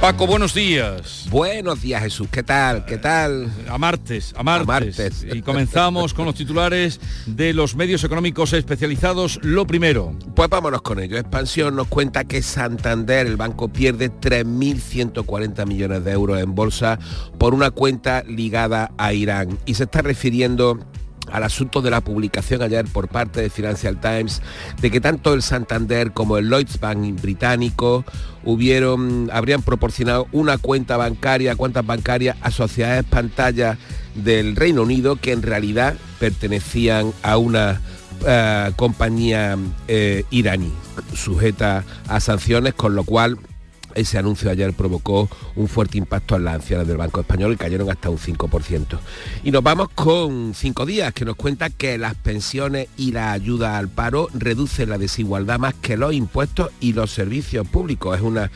Paco, buenos días. Buenos días, Jesús. ¿Qué tal? ¿Qué tal? A martes, a martes. A martes. Y comenzamos con los titulares de los medios económicos especializados. Lo primero. Pues vámonos con ello. Expansión nos cuenta que Santander, el banco, pierde 3.140 millones de euros en bolsa por una cuenta ligada a Irán. Y se está refiriendo al asunto de la publicación ayer por parte de Financial Times de que tanto el Santander como el Lloyds Bank británico hubieron, habrían proporcionado una cuenta bancaria, cuentas bancarias a sociedades pantalla del Reino Unido que en realidad pertenecían a una eh, compañía eh, iraní sujeta a sanciones, con lo cual ese anuncio ayer provocó un fuerte impacto en las ancianas del Banco Español y cayeron hasta un 5%. Y nos vamos con cinco días que nos cuenta que las pensiones y la ayuda al paro reducen la desigualdad más que los impuestos y los servicios públicos. Es, una,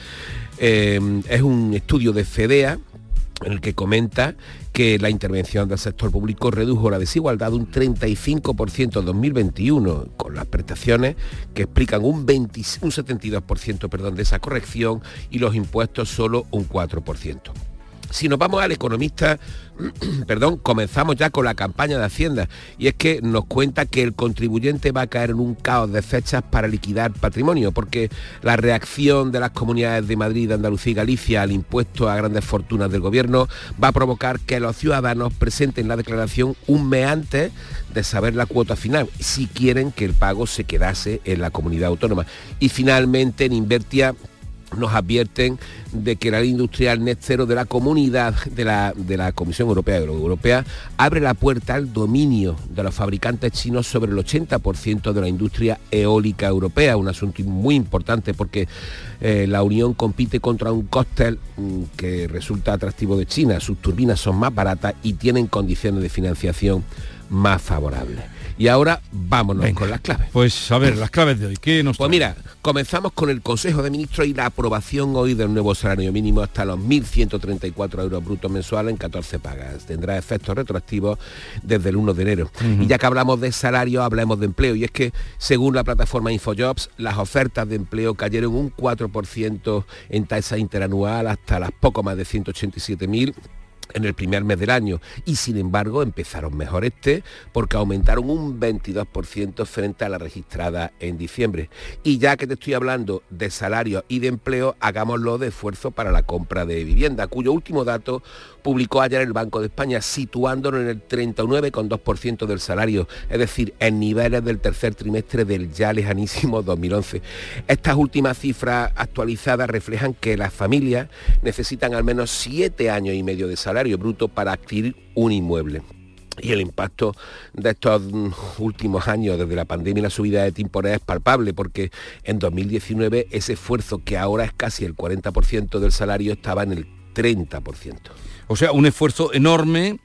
eh, es un estudio de FEDEA en el que comenta que la intervención del sector público redujo la desigualdad un 35% en 2021, con las prestaciones que explican un, 20, un 72% perdón, de esa corrección y los impuestos solo un 4%. Si nos vamos al economista, perdón, comenzamos ya con la campaña de Hacienda y es que nos cuenta que el contribuyente va a caer en un caos de fechas para liquidar patrimonio, porque la reacción de las comunidades de Madrid, Andalucía y Galicia al impuesto a grandes fortunas del gobierno va a provocar que los ciudadanos presenten la declaración un mes antes de saber la cuota final, si quieren que el pago se quedase en la comunidad autónoma. Y finalmente en Invertia nos advierten de que la ley industrial net cero de la comunidad de la, de la Comisión Europea Europea abre la puerta al dominio de los fabricantes chinos sobre el 80% de la industria eólica europea, un asunto muy importante porque eh, la Unión compite contra un cóctel mm, que resulta atractivo de China, sus turbinas son más baratas y tienen condiciones de financiación más favorables. Y ahora vámonos con las claves. Pues a ver, las claves de hoy. ¿Qué nos Pues mira, comenzamos con el Consejo de Ministros y la aprobación hoy del nuevo salario mínimo hasta los 1.134 euros brutos mensuales en 14 pagas. Tendrá efectos retroactivos desde el 1 de enero. Y ya que hablamos de salario, hablemos de empleo. Y es que, según la plataforma Infojobs, las ofertas de empleo cayeron un 4% en tasa interanual hasta las poco más de 187.000 en el primer mes del año y sin embargo empezaron mejor este porque aumentaron un 22% frente a la registrada en diciembre. Y ya que te estoy hablando de salario y de empleo, hagámoslo de esfuerzo para la compra de vivienda, cuyo último dato publicó ayer el Banco de España, situándolo en el 39,2% del salario, es decir, en niveles del tercer trimestre del ya lejanísimo 2011. Estas últimas cifras actualizadas reflejan que las familias necesitan al menos siete años y medio de salario bruto para adquirir un inmueble. Y el impacto de estos últimos años, desde la pandemia y la subida de temporada, es palpable, porque en 2019 ese esfuerzo, que ahora es casi el 40% del salario, estaba en el 30%. O sea, un esfuerzo enorme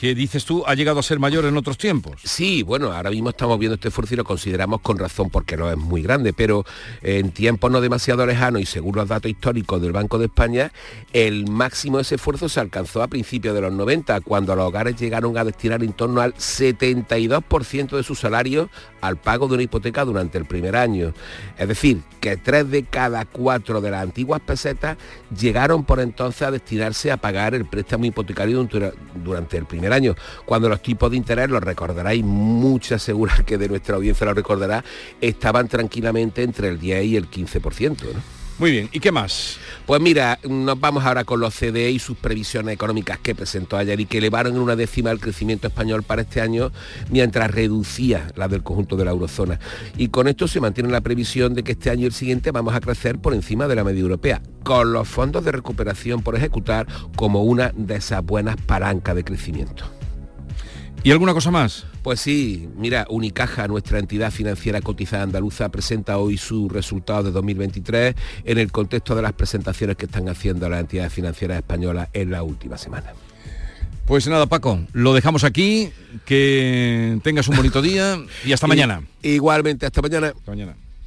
que dices tú ha llegado a ser mayor en otros tiempos. Sí, bueno, ahora mismo estamos viendo este esfuerzo y lo consideramos con razón porque no es muy grande, pero en tiempos no demasiado lejanos y según los datos históricos del Banco de España, el máximo de ese esfuerzo se alcanzó a principios de los 90, cuando los hogares llegaron a destinar en torno al 72% de su salario al pago de una hipoteca durante el primer año. Es decir, que tres de cada cuatro de las antiguas pesetas llegaron por entonces a destinarse a pagar el préstamo hipotecario durante el primer año, cuando los tipos de interés, lo recordaráis, mucha segura que de nuestra audiencia lo recordará, estaban tranquilamente entre el 10 y el 15%. Muy bien, ¿y qué más? Pues mira, nos vamos ahora con los CDE y sus previsiones económicas que presentó ayer y que elevaron en una décima el crecimiento español para este año, mientras reducía la del conjunto de la eurozona. Y con esto se mantiene la previsión de que este año y el siguiente vamos a crecer por encima de la media europea, con los fondos de recuperación por ejecutar como una de esas buenas palancas de crecimiento. ¿Y alguna cosa más? Pues sí, mira, Unicaja, nuestra entidad financiera cotizada andaluza, presenta hoy su resultado de 2023 en el contexto de las presentaciones que están haciendo las entidades financieras españolas en la última semana. Pues nada, Paco, lo dejamos aquí, que tengas un bonito día y hasta mañana. Igualmente, hasta mañana. Hasta mañana.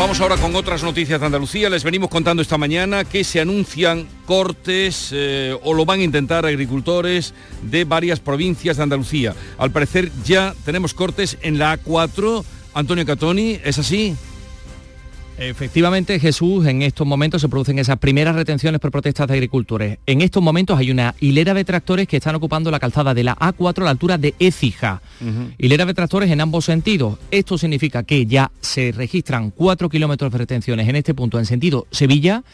Vamos ahora con otras noticias de Andalucía. Les venimos contando esta mañana que se anuncian cortes eh, o lo van a intentar agricultores de varias provincias de Andalucía. Al parecer ya tenemos cortes en la A4. Antonio Catoni, ¿es así? Efectivamente, Jesús, en estos momentos se producen esas primeras retenciones por protestas de agricultores. En estos momentos hay una hilera de tractores que están ocupando la calzada de la A4 a la altura de Écija. Hilera de tractores en ambos sentidos. Esto significa que ya se registran 4 kilómetros de retenciones en este punto en sentido Sevilla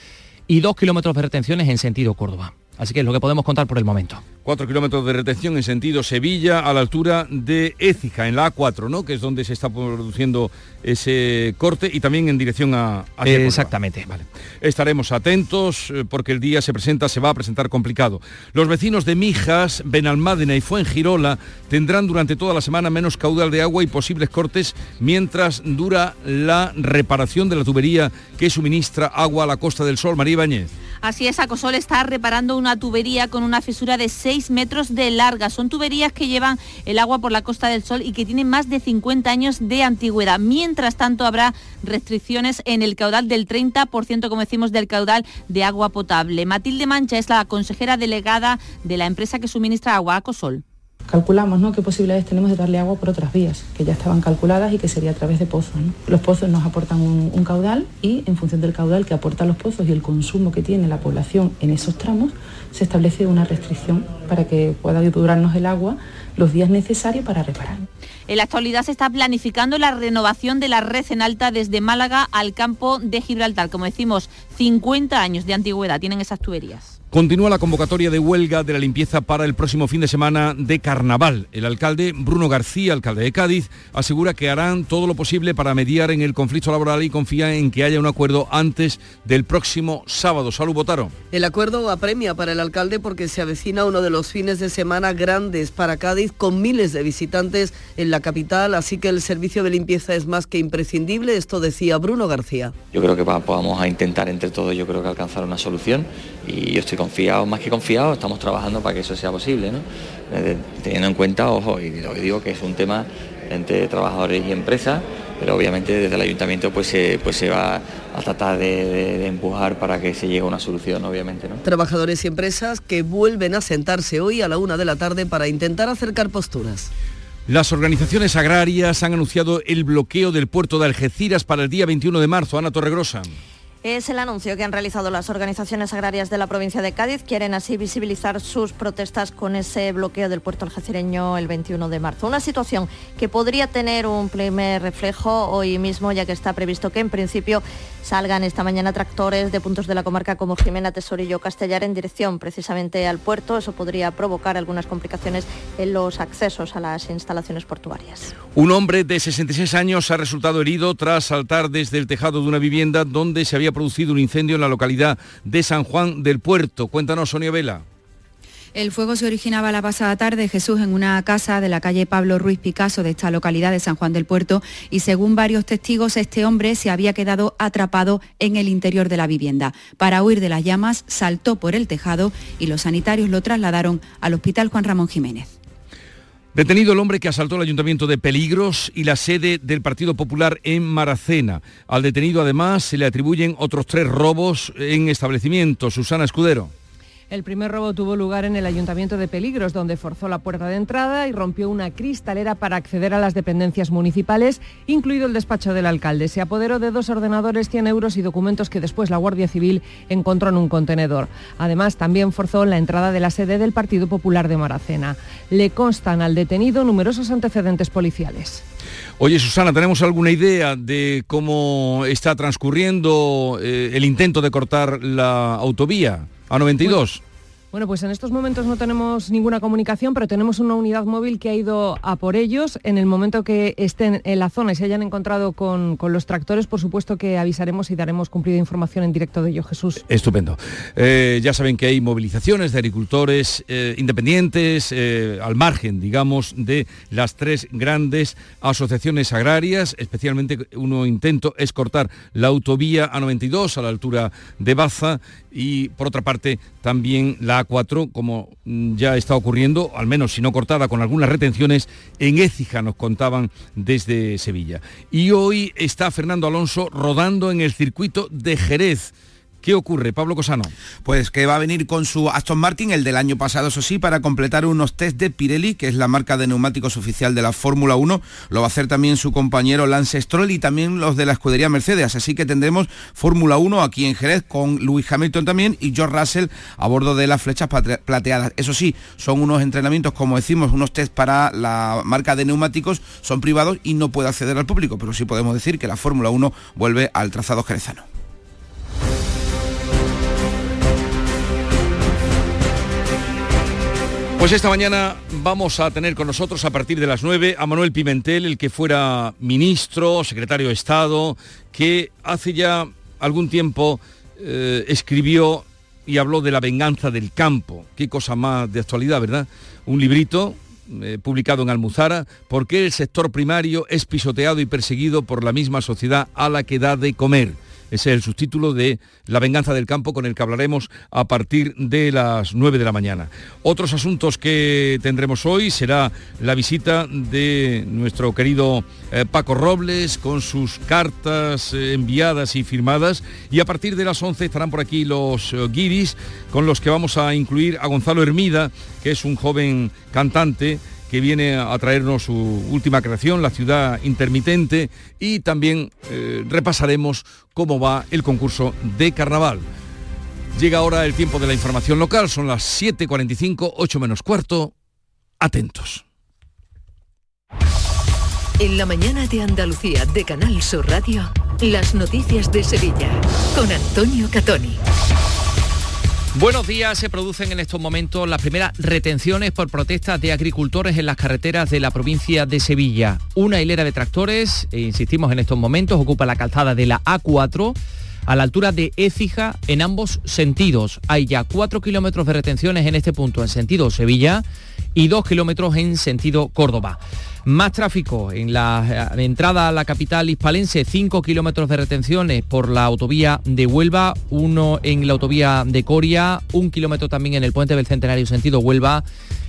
y 2 kilómetros de retenciones en sentido Córdoba. Así que es lo que podemos contar por el momento. 4 kilómetros de retención en sentido Sevilla a la altura de Écija, en la A4, ¿no? Que es donde se está produciendo ese corte y también en dirección a... Exactamente. Vale. Estaremos atentos eh, porque el día se presenta, se va a presentar complicado. Los vecinos de Mijas, Benalmádena y Fuengirola tendrán durante toda la semana menos caudal de agua y posibles cortes mientras dura la reparación de la tubería que suministra agua a la Costa del Sol. María Ibáñez. Así es, Acosol está reparando una tubería con una fisura de 6 metros de larga. Son tuberías que llevan el agua por la Costa del Sol y que tienen más de 50 años de antigüedad. Mientras tanto, habrá restricciones en el caudal del 30%, como decimos, del caudal de agua potable. Matilde Mancha es la consejera delegada de la empresa que suministra agua a Acosol calculamos ¿no? qué posibilidades tenemos de darle agua por otras vías, que ya estaban calculadas y que sería a través de pozos. Los pozos nos aportan un, un, caudal y en función del caudal que aportan los pozos y el consumo que tiene la población en esos tramos, se establece una restricción para que pueda durarnos el agua los días necesarios para reparar. En la actualidad se está planificando la renovación de la red en alta desde Málaga al campo de Gibraltar. Como decimos, 50 años de antigüedad tienen esas tuberías. Continúa la convocatoria de huelga de la limpieza para el próximo fin de semana de carnaval. El alcalde Bruno García, alcalde de Cádiz, asegura que harán todo lo posible para mediar en el conflicto laboral y confía en que haya un acuerdo antes del próximo sábado. Salud, Botaro. El acuerdo apremia para el alcalde porque se avecina uno de los fines de semana grandes para Cádiz con miles de visitantes en la capital, así que el servicio de limpieza es más que imprescindible. Esto decía Bruno García. Yo creo que vamos a intentar entre todos, yo creo que alcanzar una solución y yo estoy confiado, más que confiado, estamos trabajando para que eso sea posible, ¿no? Eh, teniendo en cuenta, ojo, y lo que digo que es un tema entre trabajadores y empresas, pero obviamente desde el ayuntamiento pues se, pues se va a tratar de, de, de, empujar para que se llegue a una solución, obviamente. ¿no? Trabajadores y empresas que vuelven a sentarse hoy a la una de la tarde para intentar acercar posturas. Las organizaciones agrarias han anunciado el bloqueo del puerto de Algeciras para el día 21 de marzo. Ana Torregrosa. Es el anuncio que han realizado las organizaciones agrarias de la provincia de Cádiz. Quieren así visibilizar sus protestas con ese bloqueo del puerto algecireño el 21 de marzo. Una situación que podría tener un primer reflejo hoy mismo, ya que está previsto que en principio salgan esta mañana tractores de puntos de la comarca como Jimena, Tesorillo, Castellar en dirección precisamente al puerto. Eso podría provocar algunas complicaciones en los accesos a las instalaciones portuarias. Un hombre de 66 años ha resultado herido tras saltar desde el tejado de una vivienda donde se había producido un incendio en la localidad de San Juan del Puerto. Cuéntanos, Sonia Vela. El fuego se originaba la pasada tarde, Jesús, en una casa de la calle Pablo Ruiz Picasso de esta localidad de San Juan del Puerto y según varios testigos, este hombre se había quedado atrapado en el interior de la vivienda. Para huir de las llamas, saltó por el tejado y los sanitarios lo trasladaron al Hospital Juan Ramón Jiménez. Detenido el hombre que asaltó el ayuntamiento de Peligros y la sede del Partido Popular en Maracena. Al detenido además se le atribuyen otros tres robos en establecimientos. Susana Escudero. El primer robo tuvo lugar en el Ayuntamiento de Peligros, donde forzó la puerta de entrada y rompió una cristalera para acceder a las dependencias municipales, incluido el despacho del alcalde. Se apoderó de dos ordenadores, 100 euros y documentos que después la Guardia Civil encontró en un contenedor. Además, también forzó la entrada de la sede del Partido Popular de Maracena. Le constan al detenido numerosos antecedentes policiales. Oye, Susana, ¿tenemos alguna idea de cómo está transcurriendo eh, el intento de cortar la autovía? A92. Bueno, pues en estos momentos no tenemos ninguna comunicación, pero tenemos una unidad móvil que ha ido a por ellos. En el momento que estén en la zona y se hayan encontrado con, con los tractores, por supuesto que avisaremos y daremos cumplida información en directo de ello, Jesús. Estupendo. Eh, ya saben que hay movilizaciones de agricultores eh, independientes eh, al margen, digamos, de las tres grandes asociaciones agrarias. Especialmente uno intento es cortar la autovía A92 a la altura de Baza y por otra parte también la A4, como ya está ocurriendo, al menos si no cortada con algunas retenciones, en Écija nos contaban desde Sevilla. Y hoy está Fernando Alonso rodando en el circuito de Jerez ¿Qué ocurre, Pablo Cosano? Pues que va a venir con su Aston Martin, el del año pasado, eso sí, para completar unos test de Pirelli, que es la marca de neumáticos oficial de la Fórmula 1. Lo va a hacer también su compañero Lance Stroll y también los de la escudería Mercedes. Así que tendremos Fórmula 1 aquí en Jerez con Lewis Hamilton también y George Russell a bordo de las flechas plateadas. Eso sí, son unos entrenamientos, como decimos, unos test para la marca de neumáticos, son privados y no puede acceder al público, pero sí podemos decir que la Fórmula 1 vuelve al trazado jerezano. Pues esta mañana vamos a tener con nosotros a partir de las 9 a Manuel Pimentel, el que fuera ministro, secretario de Estado, que hace ya algún tiempo eh, escribió y habló de la venganza del campo. Qué cosa más de actualidad, ¿verdad? Un librito eh, publicado en Almuzara, ¿por qué el sector primario es pisoteado y perseguido por la misma sociedad a la que da de comer? Ese es el subtítulo de La venganza del campo con el que hablaremos a partir de las 9 de la mañana. Otros asuntos que tendremos hoy será la visita de nuestro querido eh, Paco Robles con sus cartas eh, enviadas y firmadas y a partir de las 11 estarán por aquí los uh, guiris con los que vamos a incluir a Gonzalo Hermida, que es un joven cantante que viene a traernos su última creación, La ciudad intermitente, y también eh, repasaremos cómo va el concurso de carnaval. Llega ahora el tiempo de la información local, son las 7.45, 8 menos cuarto. Atentos. En la mañana de Andalucía de Canal Sur Radio, las noticias de Sevilla, con Antonio Catoni. Buenos días, se producen en estos momentos las primeras retenciones por protestas de agricultores en las carreteras de la provincia de Sevilla. Una hilera de tractores, e insistimos en estos momentos, ocupa la calzada de la A4 a la altura de Écija en ambos sentidos. Hay ya cuatro kilómetros de retenciones en este punto en sentido Sevilla y dos kilómetros en sentido Córdoba. Más tráfico en la eh, entrada a la capital hispalense, 5 kilómetros de retenciones por la autovía de Huelva, uno en la autovía de Coria, un kilómetro también en el puente del Centenario sentido Huelva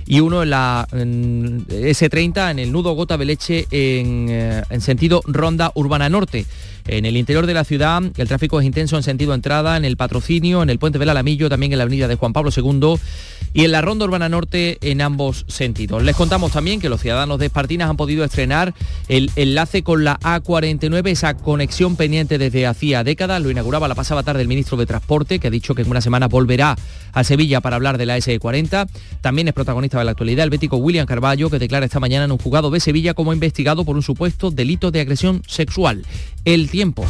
y uno en la S30 en el nudo Gota Beleche en, eh, en sentido Ronda Urbana Norte. En el interior de la ciudad el tráfico es intenso en sentido entrada, en el patrocinio, en el puente del Alamillo, también en la avenida de Juan Pablo II y en la Ronda Urbana Norte en ambos sentidos. Les contamos también que los ciudadanos de Espartinas han podido estrenar el enlace con la A49, esa conexión pendiente desde hacía décadas. Lo inauguraba la pasada tarde el ministro de Transporte, que ha dicho que en una semana volverá a Sevilla para hablar de la SE40. También es protagonista la actualidad el bético William Carballo, que declara esta mañana en un juzgado de Sevilla como investigado por un supuesto delito de agresión sexual. El tiempo.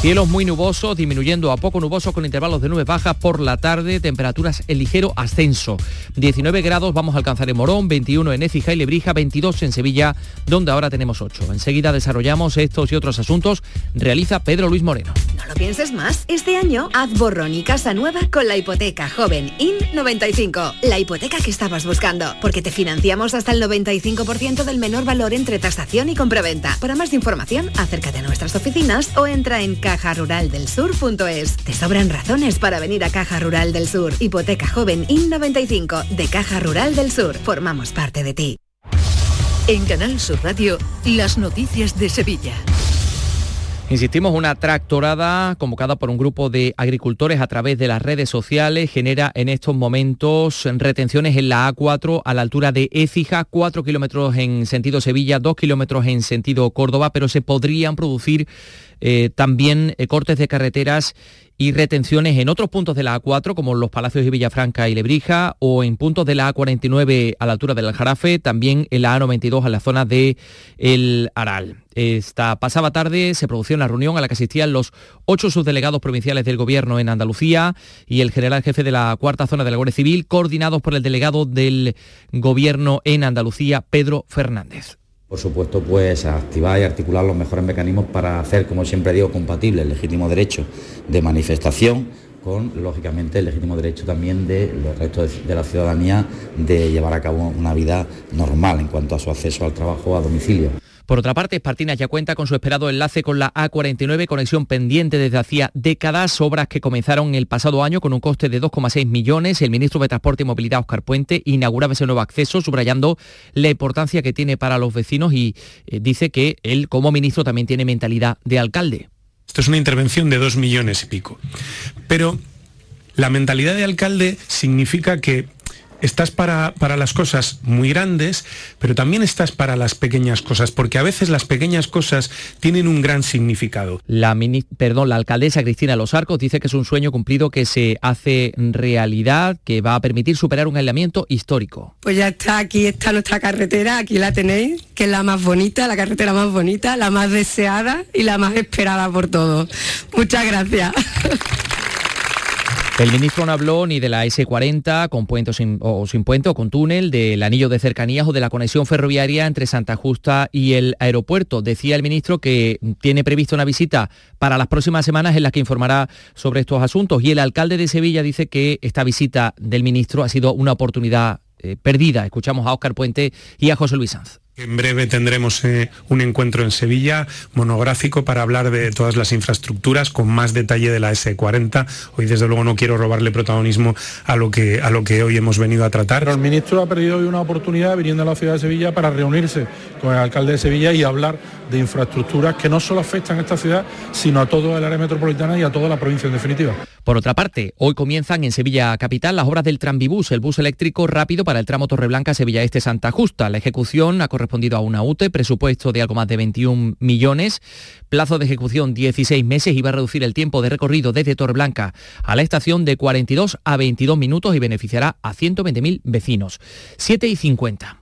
Cielos muy nubosos, disminuyendo a poco nubosos con intervalos de nubes bajas por la tarde, temperaturas en ligero ascenso. 19 grados vamos a alcanzar en Morón, 21 en Écija y Lebrija, 22 en Sevilla, donde ahora tenemos 8. Enseguida desarrollamos estos y otros asuntos. Realiza Pedro Luis Moreno. No lo pienses más. Este año haz borrón y casa nueva con la hipoteca joven IN95. La hipoteca que estabas buscando, porque te financiamos hasta el 95% del menor valor entre tasación y compraventa. Para más información, acércate a nuestras oficinas o entra en cajaruraldelsur.es. Te sobran razones para venir a Caja Rural del Sur. Hipoteca joven IN95 de Caja Rural del Sur. Formamos parte de ti. En Canal Sur Radio, las noticias de Sevilla. Insistimos, una tractorada convocada por un grupo de agricultores a través de las redes sociales genera en estos momentos retenciones en la A4 a la altura de Écija, 4 kilómetros en sentido Sevilla, 2 kilómetros en sentido Córdoba, pero se podrían producir eh, también eh, cortes de carreteras y retenciones en otros puntos de la A4, como los Palacios de Villafranca y Lebrija, o en puntos de la A49 a la altura del Aljarafe, también en la A92 a la zona de El Aral. Esta pasada tarde se produjo una reunión a la que asistían los ocho subdelegados provinciales del Gobierno en Andalucía y el general jefe de la cuarta zona de la Guardia Civil, coordinados por el delegado del Gobierno en Andalucía, Pedro Fernández por supuesto, pues activar y articular los mejores mecanismos para hacer, como siempre digo, compatible el legítimo derecho de manifestación con, lógicamente, el legítimo derecho también de los restos de la ciudadanía de llevar a cabo una vida normal en cuanto a su acceso al trabajo a domicilio. Por otra parte, Espartinas ya cuenta con su esperado enlace con la A49, conexión pendiente desde hacía décadas, obras que comenzaron el pasado año con un coste de 2,6 millones. El ministro de Transporte y Movilidad, Oscar Puente, inauguraba ese nuevo acceso, subrayando la importancia que tiene para los vecinos y eh, dice que él, como ministro, también tiene mentalidad de alcalde. Esto es una intervención de dos millones y pico. Pero La mentalidad de alcalde significa que estás para, para, las cosas muy grandes, pero también estás para las pequeñas cosas, porque a veces las pequeñas cosas tienen un gran significado. La, perdón, la alcaldesa Cristina Los Arcos dice que es un sueño cumplido que se hace realidad, que va a permitir superar un aislamiento histórico. Pues ya está, aquí está nuestra carretera, aquí la tenéis, que es la más bonita, la carretera más bonita, la más deseada y la más esperada por todos. Muchas gracias. El ministro no habló ni de la S40 con puente o sin, puente o con túnel, del anillo de cercanías o de la conexión ferroviaria entre Santa Justa y el aeropuerto. Decía el ministro que tiene previsto una visita para las próximas semanas en la que informará sobre estos asuntos. Y el alcalde de Sevilla dice que esta visita del ministro ha sido una oportunidad eh, perdida. Escuchamos a Óscar Puente y a José Luis Sanz. En breve tendremos eh, un encuentro en Sevilla monográfico para hablar de todas las infraestructuras con más detalle de la S40. Hoy desde luego no quiero robarle protagonismo a lo que, a lo que hoy hemos venido a tratar. Pero el ministro ha perdido hoy una oportunidad viniendo a la ciudad de Sevilla para reunirse con el alcalde de Sevilla y hablar de infraestructuras que no solo afectan a esta ciudad, sino a todo el área metropolitana y a toda la provincia en definitiva. Por otra parte, hoy comienzan en Sevilla Capital las obras del Tranvibús, el bus eléctrico rápido para el tramo Torreblanca-Sevilla Este-Santa Justa. La ejecución ha correspondido a una UTE, presupuesto de algo más de 21 millones, plazo de ejecución 16 meses y va a reducir el tiempo de recorrido desde Torreblanca a la estación de 42 a 22 minutos y beneficiará a 120.000 vecinos. 7 y 50.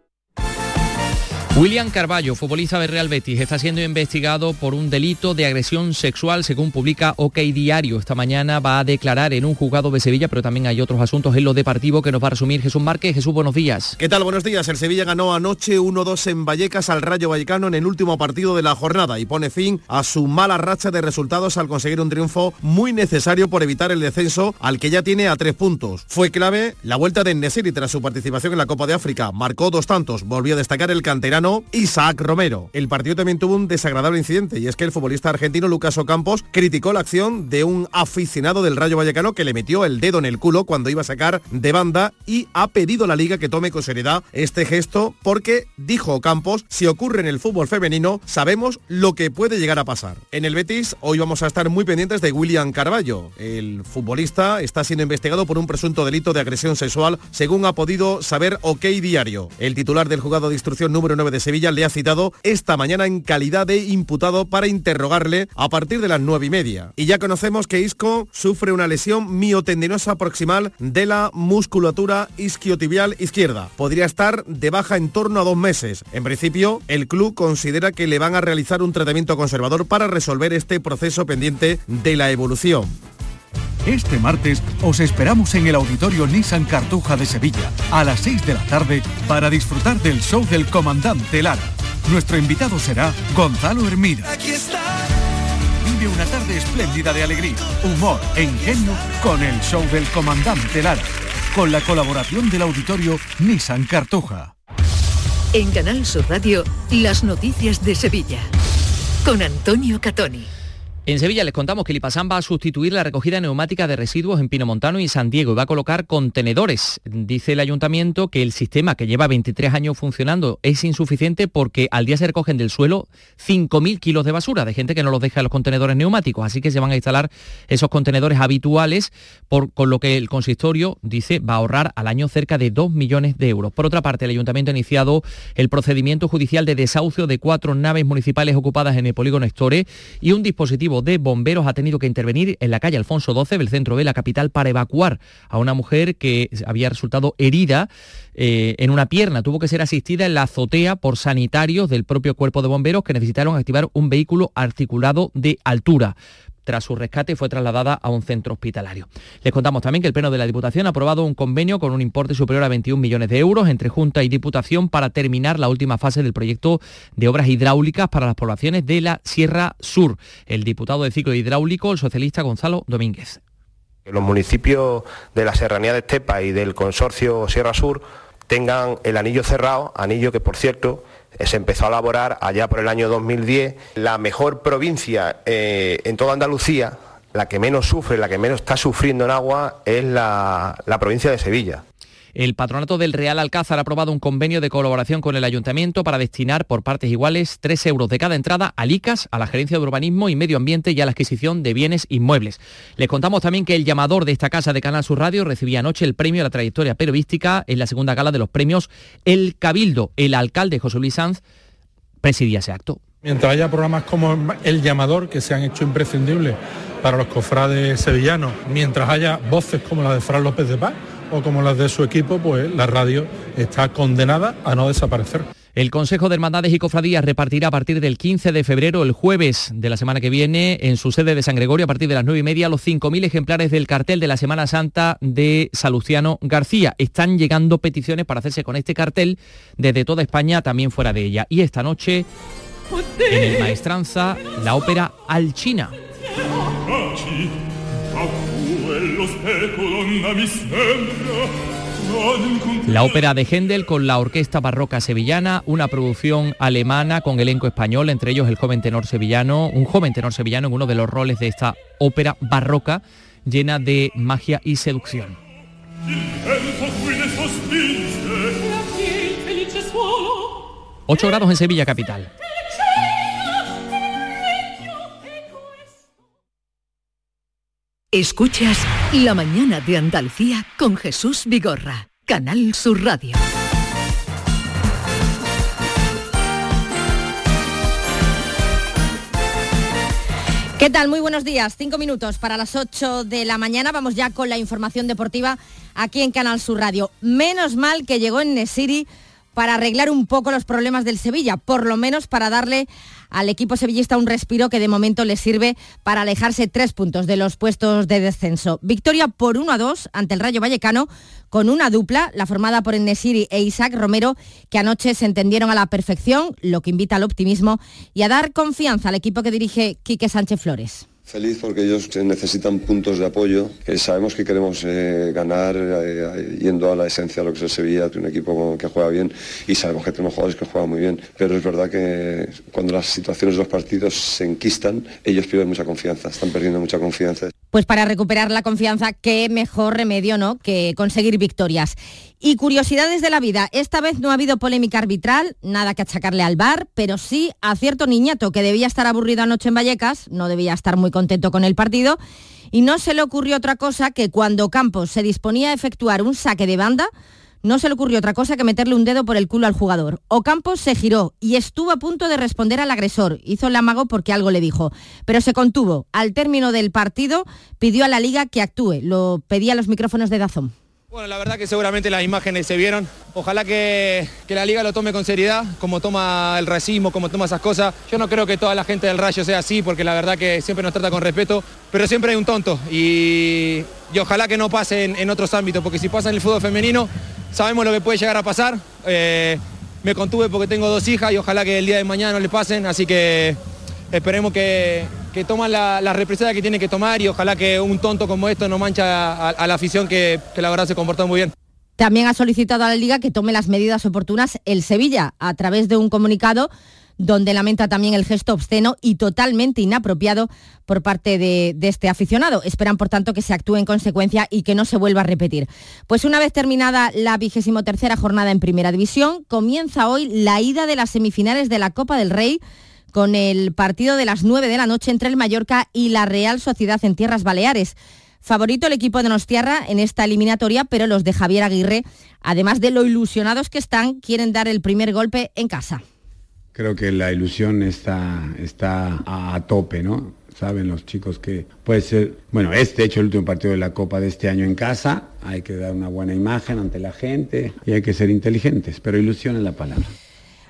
William Carballo, futbolista de Real Betis, está siendo investigado por un delito de agresión sexual, según publica OK Diario. Esta mañana va a declarar en un juzgado de Sevilla, pero también hay otros asuntos en lo deportivo que nos va a resumir Jesús Márquez. Jesús, buenos días. ¿Qué tal? Buenos días. El Sevilla ganó anoche 1-2 en Vallecas al Rayo Vallecano en el último partido de la jornada y pone fin a su mala racha de resultados al conseguir un triunfo muy necesario por evitar el descenso al que ya tiene a tres puntos. Fue clave la vuelta de Nesiri tras su participación en la Copa de África. Marcó dos tantos. Volvió a destacar el canterano Isaac Romero. El partido también tuvo un desagradable incidente y es que el futbolista argentino Lucas Ocampos criticó la acción de un aficionado del Rayo Vallecano que le metió el dedo en el culo cuando iba a sacar de banda y ha pedido a la liga que tome con seriedad este gesto porque, dijo Ocampos, si ocurre en el fútbol femenino, sabemos lo que puede llegar a pasar. En el Betis, hoy vamos a estar muy pendientes de William Carballo. El futbolista está siendo investigado por un presunto delito de agresión sexual, según ha podido saber OK Diario. El titular del juzgado de instrucción número 9 de Sevilla le ha citado esta mañana en calidad de imputado para interrogarle a partir de las nueve y media. Y ya conocemos que Isco sufre una lesión miotendinosa proximal de la musculatura isquiotibial izquierda. Podría estar de baja en torno a dos meses. En principio, el club considera que le van a realizar un tratamiento conservador para resolver este proceso pendiente de la evolución. Este martes os esperamos en el Auditorio Nissan Cartuja de Sevilla a las 6 de la tarde para disfrutar del show del comandante Lara. Nuestro invitado será Gonzalo Hermida. Vive una tarde espléndida de alegría, humor e ingenio con el show del comandante Lara, con la colaboración del Auditorio Nissan Cartuja. En Canal Sur Radio, las noticias de Sevilla, con Antonio Catoni. En Sevilla les contamos que Lipasán va a sustituir la recogida neumática de residuos en Pinomontano y San Diego y va a colocar contenedores. Dice el ayuntamiento que el sistema que lleva 23 años funcionando es insuficiente porque al día se recogen del suelo 5.000 kilos de basura de gente que no los deja en los contenedores neumáticos. Así que se van a instalar esos contenedores habituales, con lo que el consistorio dice va a ahorrar al año cerca de 2 millones de euros. Por otra parte, el ayuntamiento ha iniciado el procedimiento judicial de desahucio de cuatro naves municipales ocupadas en el polígono Estore y un dispositivo de bomberos ha tenido que intervenir en la calle Alfonso XII, del centro de la capital, para evacuar a una mujer que había resultado herida eh, en una pierna. Tuvo que ser asistida en la azotea por sanitarios del propio cuerpo de bomberos que necesitaron activar un vehículo articulado de altura tras su rescate fue trasladada a un centro hospitalario. Les contamos también que el Pleno de la Diputación ha aprobado un convenio con un importe superior a 21 millones de euros entre Junta y Diputación para terminar la última fase del proyecto de obras hidráulicas para las poblaciones de la Sierra Sur. El diputado de ciclo hidráulico, el socialista Gonzalo Domínguez. Los municipios de la Serranía de Estepa y del consorcio Sierra Sur tengan el anillo cerrado, anillo que por cierto se empezó a elaborar allá por el año 2010. La mejor provincia eh, en toda Andalucía, la que menos sufre, la que menos está sufriendo en agua, es la provincia de Sevilla. El Patronato del Real Alcázar ha aprobado un convenio de colaboración con el Ayuntamiento para destinar por partes iguales 3 euros de cada entrada al ICAS, a la Gerencia de Urbanismo y Medio Ambiente y a la adquisición de bienes inmuebles. Les contamos también que el llamador de esta casa de Canal Sur Radio recibía anoche el premio a la trayectoria periodística en la segunda gala de los premios El Cabildo. El alcalde José Luis Sanz presidía ese acto. Mientras haya programas como El Llamador, que se han hecho imprescindibles para los cofrades sevillanos, mientras haya voces como la de Fran López de Paz, o como las de su equipo, pues la radio está condenada a no desaparecer. El Consejo de Hermandades y Cofradías repartirá a partir del 15 de febrero, el jueves de la semana que viene, en su sede de San Gregorio, a partir de las 9 y media, los 5.000 ejemplares del cartel de la Semana Santa de Saluciano García. Están llegando peticiones para hacerse con este cartel desde toda España, también fuera de ella. Y esta noche, en el Maestranza, la ópera Alchina. La ópera de Händel con la Orquesta Barroca Sevillana, una producción alemana con elenco español, entre ellos el joven tenor sevillano, un joven tenor sevillano en uno de los roles de esta ópera barroca llena de magia y seducción. 8 grados en Sevilla capital. Escuchas La mañana de Andalucía con Jesús Vigorra, Canal Sur Radio. ¿Qué tal? Muy buenos días. Cinco minutos para las 8 de la mañana. Vamos ya con la información deportiva aquí en Canal Sur Radio. Menos mal que llegó en Nesiri para arreglar un poco los problemas del Sevilla, por lo menos para darle al equipo sevillista un respiro que de momento le sirve para alejarse tres puntos de los puestos de descenso. Victoria por 1 a 2 ante el Rayo Vallecano con una dupla, la formada por Enesiri e Isaac Romero, que anoche se entendieron a la perfección, lo que invita al optimismo y a dar confianza al equipo que dirige Quique Sánchez Flores. Feliz porque ellos necesitan puntos de apoyo. sabemos que queremos eh, ganar eh, yendo a la esencia de lo que es el Sevilla, un equipo que juega bien y sabemos que tenemos jugadores que juegan muy bien. Pero es verdad que cuando las situaciones de los partidos se enquistan, ellos pierden mucha confianza, están perdiendo mucha confianza. Pues para recuperar la confianza, qué mejor remedio ¿no? que conseguir victorias. Y curiosidades de la vida. Esta vez no ha habido polémica arbitral, nada que achacarle al bar, pero sí a cierto niñato que debía estar aburrido anoche en Vallecas, no debía estar muy contento con el partido, y no se le ocurrió otra cosa que cuando Campos se disponía a efectuar un saque de banda, no se le ocurrió otra cosa que meterle un dedo por el culo al jugador. Ocampos se giró y estuvo a punto de responder al agresor. Hizo el amago porque algo le dijo, pero se contuvo. Al término del partido pidió a la liga que actúe. Lo pedía a los micrófonos de Dazón. Bueno, la verdad que seguramente las imágenes se vieron. Ojalá que, la liga lo tome con seriedad, como toma el racismo, como toma esas cosas. Yo no creo que toda la gente del Rayo sea así, porque la verdad que siempre nos trata con respeto, pero siempre hay un tonto. Y, ojalá que no pase en, otros ámbitos, porque si pasa en el fútbol femenino, sabemos lo que puede llegar a pasar. Eh, me contuve porque tengo dos hijas y ojalá que el día de mañana no le pasen, así que esperemos que, que toman la, la, represalia que tienen que tomar y ojalá que un tonto como esto no mancha a, la afición que, que la verdad se comportó muy bien. También ha solicitado a la Liga que tome las medidas oportunas el Sevilla a través de un comunicado donde lamenta también el gesto obsceno y totalmente inapropiado por parte de, este aficionado. Esperan, por tanto, que se actúe en consecuencia y que no se vuelva a repetir. Pues una vez terminada la vigésimo tercera jornada en Primera División, comienza hoy la ida de las semifinales de la Copa del Rey con el partido de las 9 de la noche entre el Mallorca y la Real Sociedad en Tierras Baleares. Favorito el equipo de Nostierra en esta eliminatoria, pero los de Javier Aguirre, además de lo ilusionados que están, quieren dar el primer golpe en casa. Creo que la ilusión está, está a, tope, ¿no? Saben los chicos que puede ser, bueno, este hecho el último partido de la Copa de este año en casa, hay que dar una buena imagen ante la gente y hay que ser inteligentes, pero ilusión es la palabra.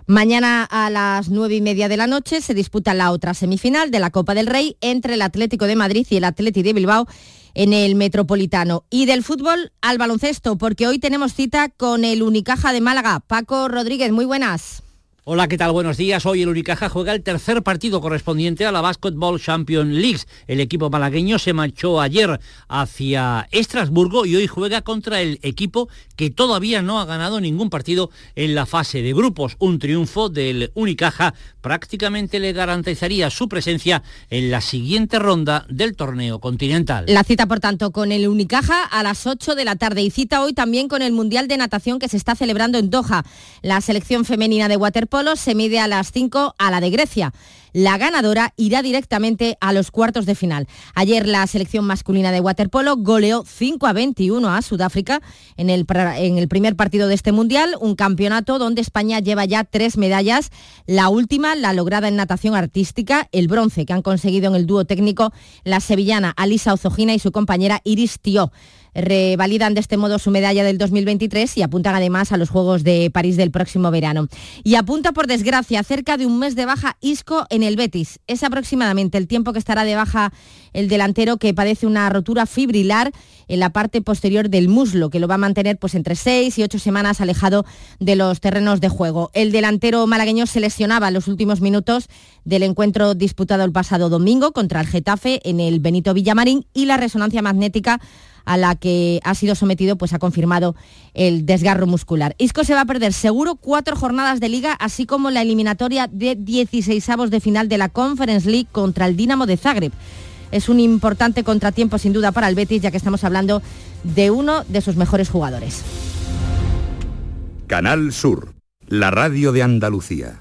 Mañana a las nueve y media de la noche se disputa la otra semifinal de la Copa del Rey entre el Atlético de Madrid y el Atlético de Bilbao en el Metropolitano. Y del fútbol al baloncesto, porque hoy tenemos cita con el Unicaja de Málaga. Paco Rodríguez, muy buenas. Hola, ¿qué tal? Buenos días. Hoy el Unicaja juega el tercer partido correspondiente a la Basketball Champions League. El equipo malagueño se marchó ayer hacia Estrasburgo y hoy juega contra el equipo que todavía no ha ganado ningún partido en la fase de grupos. Un triunfo del Unicaja prácticamente le garantizaría su presencia en la siguiente ronda del torneo continental. La cita, por tanto, con el Unicaja a las 8 de la tarde y cita hoy también con el Mundial de Natación que se está celebrando en Doha. La selección femenina de waterpolo Polo se mide a las 5 a la de Grecia. La ganadora irá directamente a los cuartos de final. Ayer la selección masculina de waterpolo goleó 5 a 21 a Sudáfrica en el, en el primer partido de este mundial, un campeonato donde España lleva ya tres medallas. La última, la lograda en natación artística, el bronce que han conseguido en el dúo técnico la sevillana Alisa Ozogina y su compañera Iris Tio revalidan de este modo su medalla del 2023 y apuntan además a los Juegos de París del próximo verano. Y apunta por desgracia cerca de un mes de baja Isco en el Betis. Es aproximadamente el tiempo que estará de baja el delantero que padece una rotura fibrilar en la parte posterior del muslo, que lo va a mantener pues entre seis y ocho semanas alejado de los terrenos de juego. El delantero malagueño se lesionaba en los últimos minutos del encuentro disputado el pasado domingo contra el Getafe en el Benito Villamarín y la resonancia magnética a la que ha sido sometido, pues ha confirmado el desgarro muscular. Isco se va a perder seguro cuatro jornadas de liga, así como la eliminatoria de 16 avos de final de la Conference League contra el Dinamo de Zagreb. Es un importante contratiempo sin duda para el Betis, ya que estamos hablando de uno de sus mejores jugadores. Canal Sur, la radio de Andalucía.